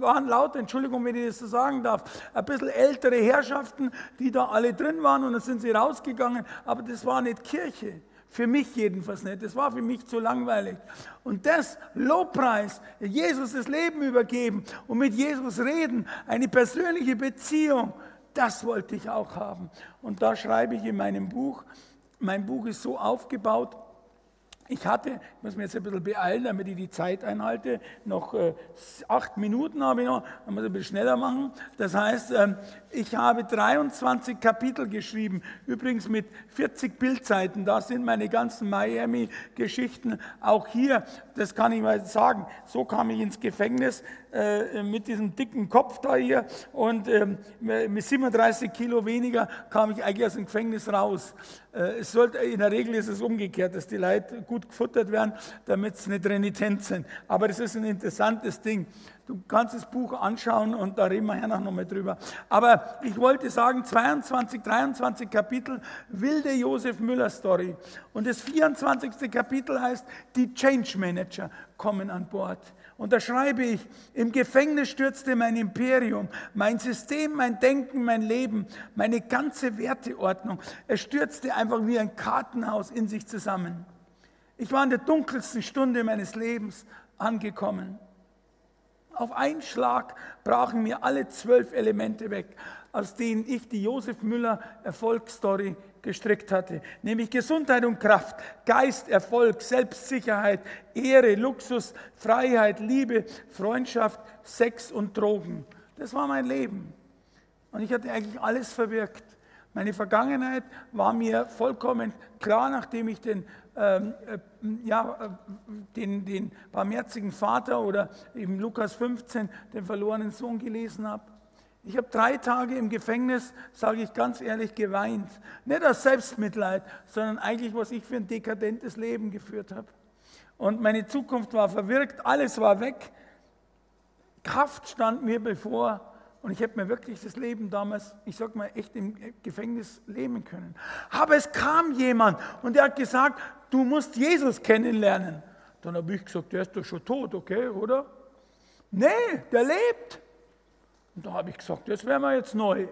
Speaker 2: waren lauter, Entschuldigung, wenn ich das so sagen darf, ein bisschen ältere Herrschaften, die da alle drin waren und dann sind sie rausgegangen, aber das war nicht Kirche. Für mich jedenfalls nicht. Das war für mich zu langweilig. Und das Lobpreis, Jesus das Leben übergeben und mit Jesus reden, eine persönliche Beziehung, das wollte ich auch haben. Und da schreibe ich in meinem Buch, mein Buch ist so aufgebaut, ich hatte, ich muss mir jetzt ein bisschen beeilen, damit ich die Zeit einhalte, noch äh, acht Minuten habe ich noch, dann muss ich ein bisschen schneller machen. Das heißt, ähm, ich habe 23 Kapitel geschrieben, übrigens mit 40 Bildzeiten. Da sind meine ganzen Miami-Geschichten. Auch hier, das kann ich mal sagen, so kam ich ins Gefängnis äh, mit diesem dicken Kopf da hier und ähm, mit 37 Kilo weniger kam ich eigentlich aus dem Gefängnis raus. Äh, es sollte, in der Regel ist es umgekehrt, dass die Leute gut gefuttert werden, damit sie nicht renitent sind. Aber das ist ein interessantes Ding. Du kannst das Buch anschauen und da reden wir nachher noch mal drüber. Aber ich wollte sagen, 22, 23 Kapitel, wilde Josef Müller Story. Und das 24. Kapitel heißt, die Change Manager kommen an Bord. Und da schreibe ich, im Gefängnis stürzte mein Imperium, mein System, mein Denken, mein Leben, meine ganze Werteordnung. Es stürzte einfach wie ein Kartenhaus in sich zusammen. Ich war in der dunkelsten Stunde meines Lebens angekommen. Auf einen Schlag brachen mir alle zwölf Elemente weg, aus denen ich die Josef Müller Erfolgsstory gestrickt hatte, nämlich Gesundheit und Kraft, Geist, Erfolg, Selbstsicherheit, Ehre, Luxus, Freiheit, Liebe, Freundschaft, Sex und Drogen. Das war mein Leben. Und ich hatte eigentlich alles verwirkt. Meine Vergangenheit war mir vollkommen klar, nachdem ich den, ähm, äh, ja, äh, den, den barmherzigen Vater oder im Lukas 15 den verlorenen Sohn gelesen habe. Ich habe drei Tage im Gefängnis, sage ich ganz ehrlich, geweint. Nicht aus Selbstmitleid, sondern eigentlich, was ich für ein dekadentes Leben geführt habe. Und meine Zukunft war verwirkt, alles war weg. Kraft stand mir bevor. Und ich hätte mir wirklich das Leben damals, ich sag mal, echt im Gefängnis leben können. Aber es kam jemand und der hat gesagt, du musst Jesus kennenlernen. Dann habe ich gesagt, der ist doch schon tot, okay, oder? Nee, der lebt. Und da habe ich gesagt, das wäre mir jetzt neu.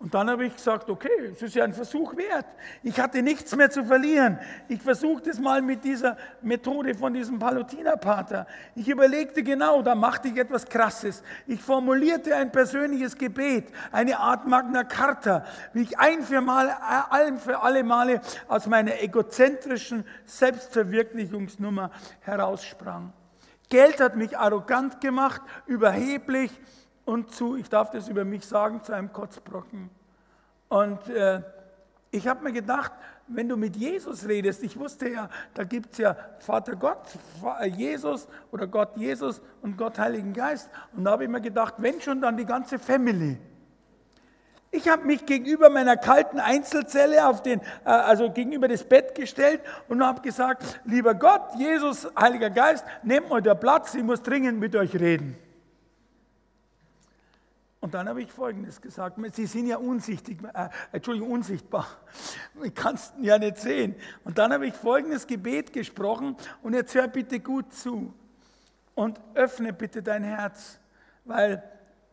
Speaker 2: Und dann habe ich gesagt, okay, es ist ja ein Versuch wert. Ich hatte nichts mehr zu verlieren. Ich versuchte es mal mit dieser Methode von diesem Palutinerpater. Ich überlegte genau, da machte ich etwas Krasses. Ich formulierte ein persönliches Gebet, eine Art Magna Carta, wie ich ein für, mal, ein für alle Male aus meiner egozentrischen Selbstverwirklichungsnummer heraussprang. Geld hat mich arrogant gemacht, überheblich und zu, ich darf das über mich sagen, zu einem Kotzbrocken. Und äh, ich habe mir gedacht, wenn du mit Jesus redest, ich wusste ja, da gibt es ja Vater Gott, Jesus oder Gott Jesus und Gott Heiligen Geist. Und da habe ich mir gedacht, wenn schon, dann die ganze Family. Ich habe mich gegenüber meiner kalten Einzelzelle auf den, äh, also gegenüber das Bett gestellt und habe gesagt, lieber Gott, Jesus, Heiliger Geist, nehmt mal der Platz, ich muss dringend mit euch reden. Und dann habe ich Folgendes gesagt, Sie sind ja unsichtig, äh, Entschuldigung, unsichtbar, ich kann es ja nicht sehen. Und dann habe ich folgendes Gebet gesprochen und jetzt hör bitte gut zu und öffne bitte dein Herz, weil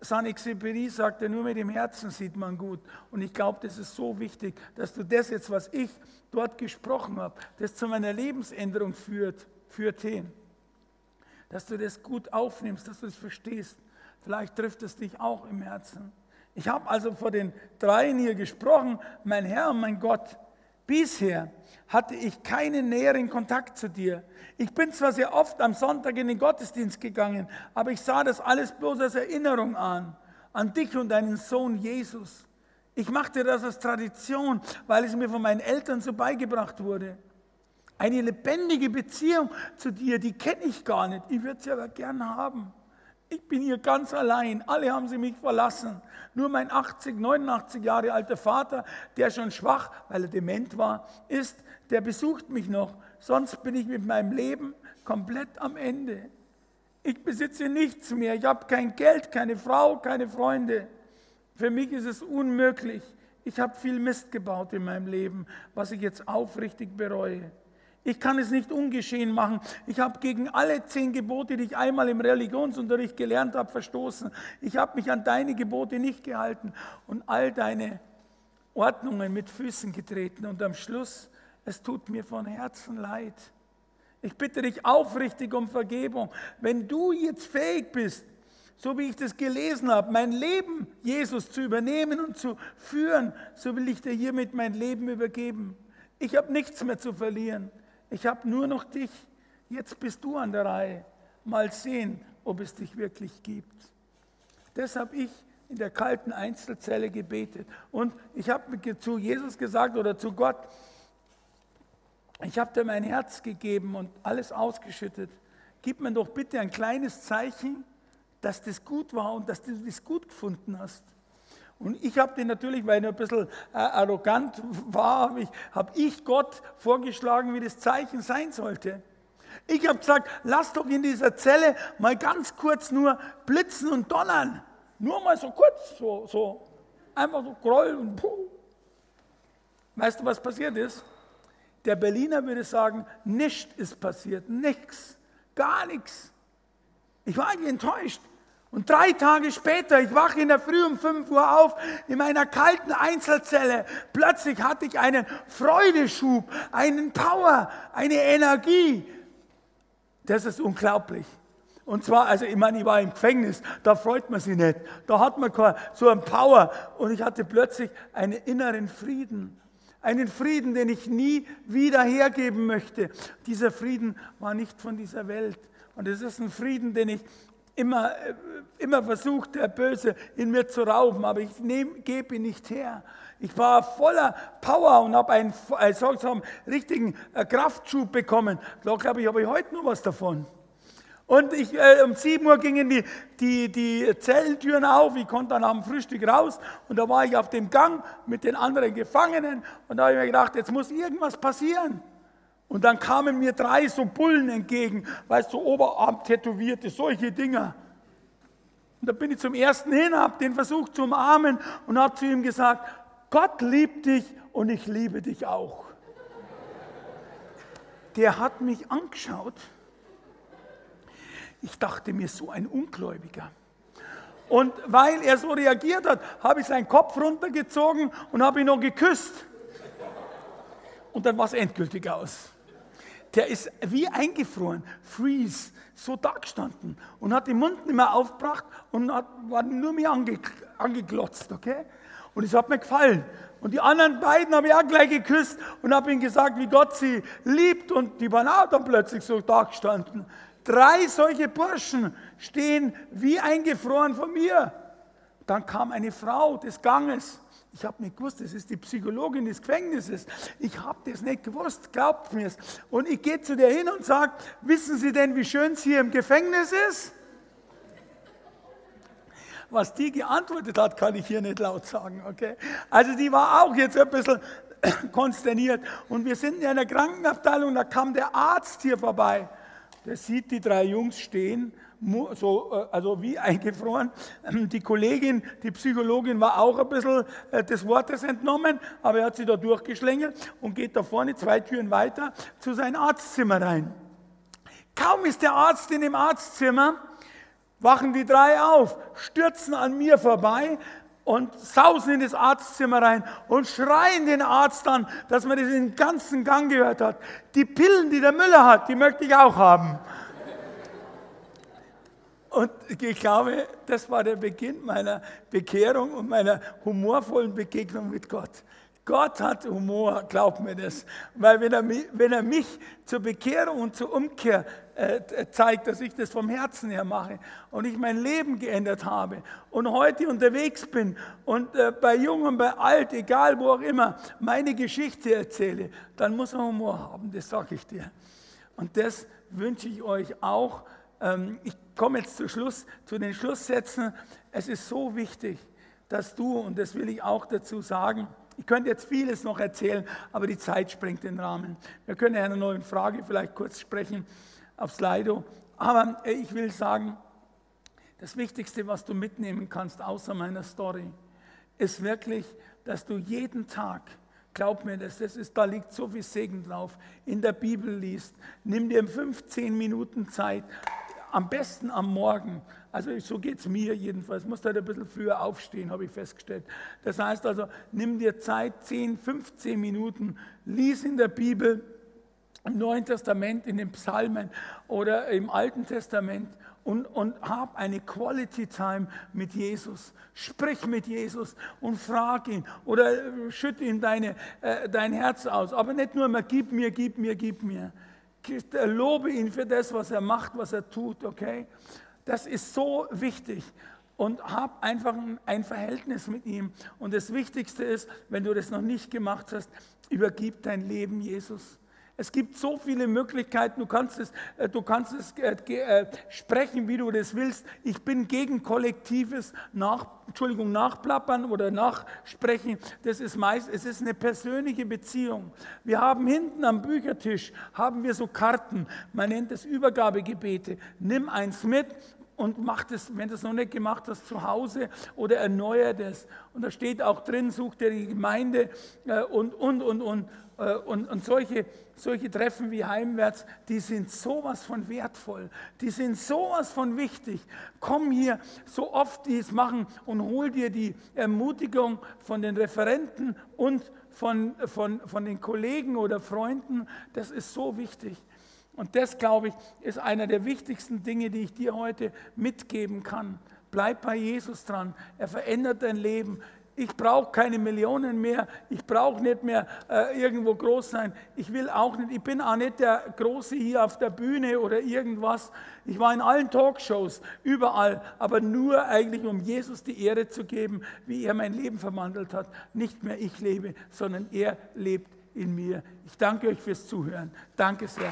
Speaker 2: Saint-Exupéry sagte, nur mit dem Herzen sieht man gut. Und ich glaube, das ist so wichtig, dass du das jetzt, was ich dort gesprochen habe, das zu meiner Lebensänderung führt, führt hin. Dass du das gut aufnimmst, dass du es verstehst. Vielleicht trifft es dich auch im Herzen. Ich habe also vor den dreien hier gesprochen, mein Herr und mein Gott. Bisher hatte ich keinen näheren Kontakt zu dir. Ich bin zwar sehr oft am Sonntag in den Gottesdienst gegangen, aber ich sah das alles bloß als Erinnerung an, an dich und deinen Sohn Jesus. Ich machte das als Tradition, weil es mir von meinen Eltern so beigebracht wurde. Eine lebendige Beziehung zu dir, die kenne ich gar nicht. Ich würde sie aber gern haben. Ich bin hier ganz allein. Alle haben sie mich verlassen. Nur mein 80, 89 Jahre alter Vater, der schon schwach, weil er dement war, ist, der besucht mich noch. Sonst bin ich mit meinem Leben komplett am Ende. Ich besitze nichts mehr. Ich habe kein Geld, keine Frau, keine Freunde. Für mich ist es unmöglich. Ich habe viel Mist gebaut in meinem Leben, was ich jetzt aufrichtig bereue. Ich kann es nicht ungeschehen machen. Ich habe gegen alle zehn Gebote, die ich einmal im Religionsunterricht gelernt habe, verstoßen. Ich habe mich an deine Gebote nicht gehalten und all deine Ordnungen mit Füßen getreten und am Schluss, es tut mir von Herzen leid. Ich bitte dich aufrichtig um Vergebung. Wenn du jetzt fähig bist, so wie ich das gelesen habe, mein Leben Jesus zu übernehmen und zu führen, so will ich dir hiermit mein Leben übergeben. Ich habe nichts mehr zu verlieren. Ich habe nur noch dich. Jetzt bist du an der Reihe. Mal sehen, ob es dich wirklich gibt. Das habe ich in der kalten Einzelzelle gebetet. Und ich habe zu Jesus gesagt oder zu Gott, ich habe dir mein Herz gegeben und alles ausgeschüttet. Gib mir doch bitte ein kleines Zeichen, dass das gut war und dass du das gut gefunden hast. Und ich habe den natürlich, weil er ein bisschen äh, arrogant war, habe ich, hab ich Gott vorgeschlagen, wie das Zeichen sein sollte. Ich habe gesagt, lass doch in dieser Zelle mal ganz kurz nur blitzen und donnern. Nur mal so kurz, so, so. Einfach so Groll und puh. Weißt du, was passiert ist? Der Berliner würde sagen, nichts ist passiert, nichts, gar nichts. Ich war eigentlich enttäuscht. Und drei Tage später, ich wache in der Früh um 5 Uhr auf, in meiner kalten Einzelzelle. Plötzlich hatte ich einen Freudeschub, einen Power, eine Energie. Das ist unglaublich. Und zwar, also ich meine, ich war im Gefängnis, da freut man sich nicht. Da hat man so einen Power. Und ich hatte plötzlich einen inneren Frieden. Einen Frieden, den ich nie wieder hergeben möchte. Dieser Frieden war nicht von dieser Welt. Und es ist ein Frieden, den ich immer, äh, immer versucht, der Böse in mir zu rauben, aber ich gebe ihn nicht her. Ich war voller Power und habe einen, äh, einen richtigen äh, Kraftschub bekommen. Da glaube ich, habe ich heute noch was davon. Und ich, äh, um 7 Uhr gingen die, die, die Zellentüren auf. Ich konnte dann am Frühstück raus. Und da war ich auf dem Gang mit den anderen Gefangenen. Und da habe ich mir gedacht, jetzt muss irgendwas passieren. Und dann kamen mir drei so Bullen entgegen, weißt du, so Oberarm tätowierte, solche Dinger. Und da bin ich zum ersten hin, habe den versucht zu umarmen und habe zu ihm gesagt, Gott liebt dich und ich liebe dich auch. Der hat mich angeschaut ich dachte mir, so ein Ungläubiger. Und weil er so reagiert hat, habe ich seinen Kopf runtergezogen und habe ihn noch geküsst. Und dann war es endgültig aus. Der ist wie eingefroren, freeze, so da gestanden und hat den Mund nicht mehr aufgebracht und hat, war nur mir ange, angeglotzt, okay? Und es hat mir gefallen. Und die anderen beiden habe ich auch gleich geküsst und habe ihnen gesagt, wie Gott sie liebt. Und die waren auch dann plötzlich so da gestanden. Drei solche Burschen stehen wie eingefroren vor mir. Dann kam eine Frau des Ganges. Ich habe nicht gewusst, das ist die Psychologin des Gefängnisses. Ich habe das nicht gewusst, glaubt mir es. Und ich gehe zu der hin und sage, wissen Sie denn, wie schön es hier im Gefängnis ist? Was die geantwortet hat, kann ich hier nicht laut sagen. Okay? Also die war auch jetzt ein bisschen konsterniert. Und wir sind in einer Krankenabteilung, da kam der Arzt hier vorbei. Der sieht die drei Jungs stehen, so, äh, also wie eingefroren. Die Kollegin, die Psychologin war auch ein bisschen äh, des Wortes entnommen, aber er hat sie da durchgeschlängelt und geht da vorne zwei Türen weiter zu seinem Arztzimmer rein. Kaum ist der Arzt in dem Arztzimmer, wachen die drei auf, stürzen an mir vorbei, und sausen in das Arztzimmer rein und schreien den Arzt an, dass man das in den ganzen Gang gehört hat. Die Pillen, die der Müller hat, die möchte ich auch haben. Und ich glaube, das war der Beginn meiner Bekehrung und meiner humorvollen Begegnung mit Gott. Gott hat Humor, glaub mir das. Weil wenn er, wenn er mich zur Bekehrung und zur Umkehr äh, zeigt, dass ich das vom Herzen her mache und ich mein Leben geändert habe und heute unterwegs bin und äh, bei Jung und bei Alt, egal wo auch immer, meine Geschichte erzähle, dann muss man Humor haben, das sage ich dir. Und das wünsche ich euch auch. Ähm, ich komme jetzt zu Schluss, zu den Schlusssätzen. Es ist so wichtig, dass du, und das will ich auch dazu sagen, ich könnte jetzt vieles noch erzählen, aber die Zeit sprengt den Rahmen. Wir können ja eine neue Frage vielleicht kurz sprechen auf Slido. Aber äh, ich will sagen, das Wichtigste, was du mitnehmen kannst, außer meiner Story, ist wirklich, dass du jeden Tag, glaub mir das, das ist, da liegt so viel Segen drauf, in der Bibel liest. Nimm dir 15 Minuten Zeit, am besten am Morgen. Also so geht es mir jedenfalls. Musst halt ein bisschen früher aufstehen, habe ich festgestellt. Das heißt also, nimm dir Zeit, 10, 15 Minuten, lies in der Bibel, im Neuen Testament, in den Psalmen oder im Alten Testament und, und hab eine Quality Time mit Jesus. Sprich mit Jesus und frag ihn oder schütte ihm deine, äh, dein Herz aus. Aber nicht nur immer, gib mir, gib mir, gib mir. Lobe ihn für das, was er macht, was er tut, okay? Das ist so wichtig und hab einfach ein, ein, Verhältnis mit ihm. Und das Wichtigste ist, wenn du das noch nicht gemacht hast, übergib dein Leben Jesus. Es gibt so viele Möglichkeiten, du kannst es, äh, du kannst es äh, äh, sprechen, wie du das willst. Ich bin gegen kollektives Nach, Entschuldigung, Nachplappern oder Nachsprechen. Das ist meist, es ist eine persönliche Beziehung. Wir haben hinten am Büchertisch, haben wir so Karten, man nennt es Übergabegebete. Nimm eins mit und mach das, wenn du es noch nicht gemacht hast, zu Hause oder erneuer das. Und da steht auch drin, such dir die Gemeinde und, und, und, und. Äh, und, und solche, solche Treffen wie Heimwärts, die sind sowas von wertvoll, die sind sowas von wichtig. Komm hier, so oft die es machen und hol dir die Ermutigung von den Referenten und von, von, von den Kollegen oder Freunden. Das ist so wichtig. Und das, glaube ich, ist einer der wichtigsten Dinge, die ich dir heute mitgeben kann. Bleib bei Jesus dran. Er verändert dein Leben. Ich brauche keine Millionen mehr. Ich brauche nicht mehr äh, irgendwo groß sein. Ich will auch nicht. Ich bin auch nicht der Große hier auf der Bühne oder irgendwas. Ich war in allen Talkshows, überall, aber nur eigentlich, um Jesus die Ehre zu geben, wie er mein Leben verwandelt hat. Nicht mehr ich lebe, sondern er lebt in mir. Ich danke euch fürs Zuhören. Danke sehr.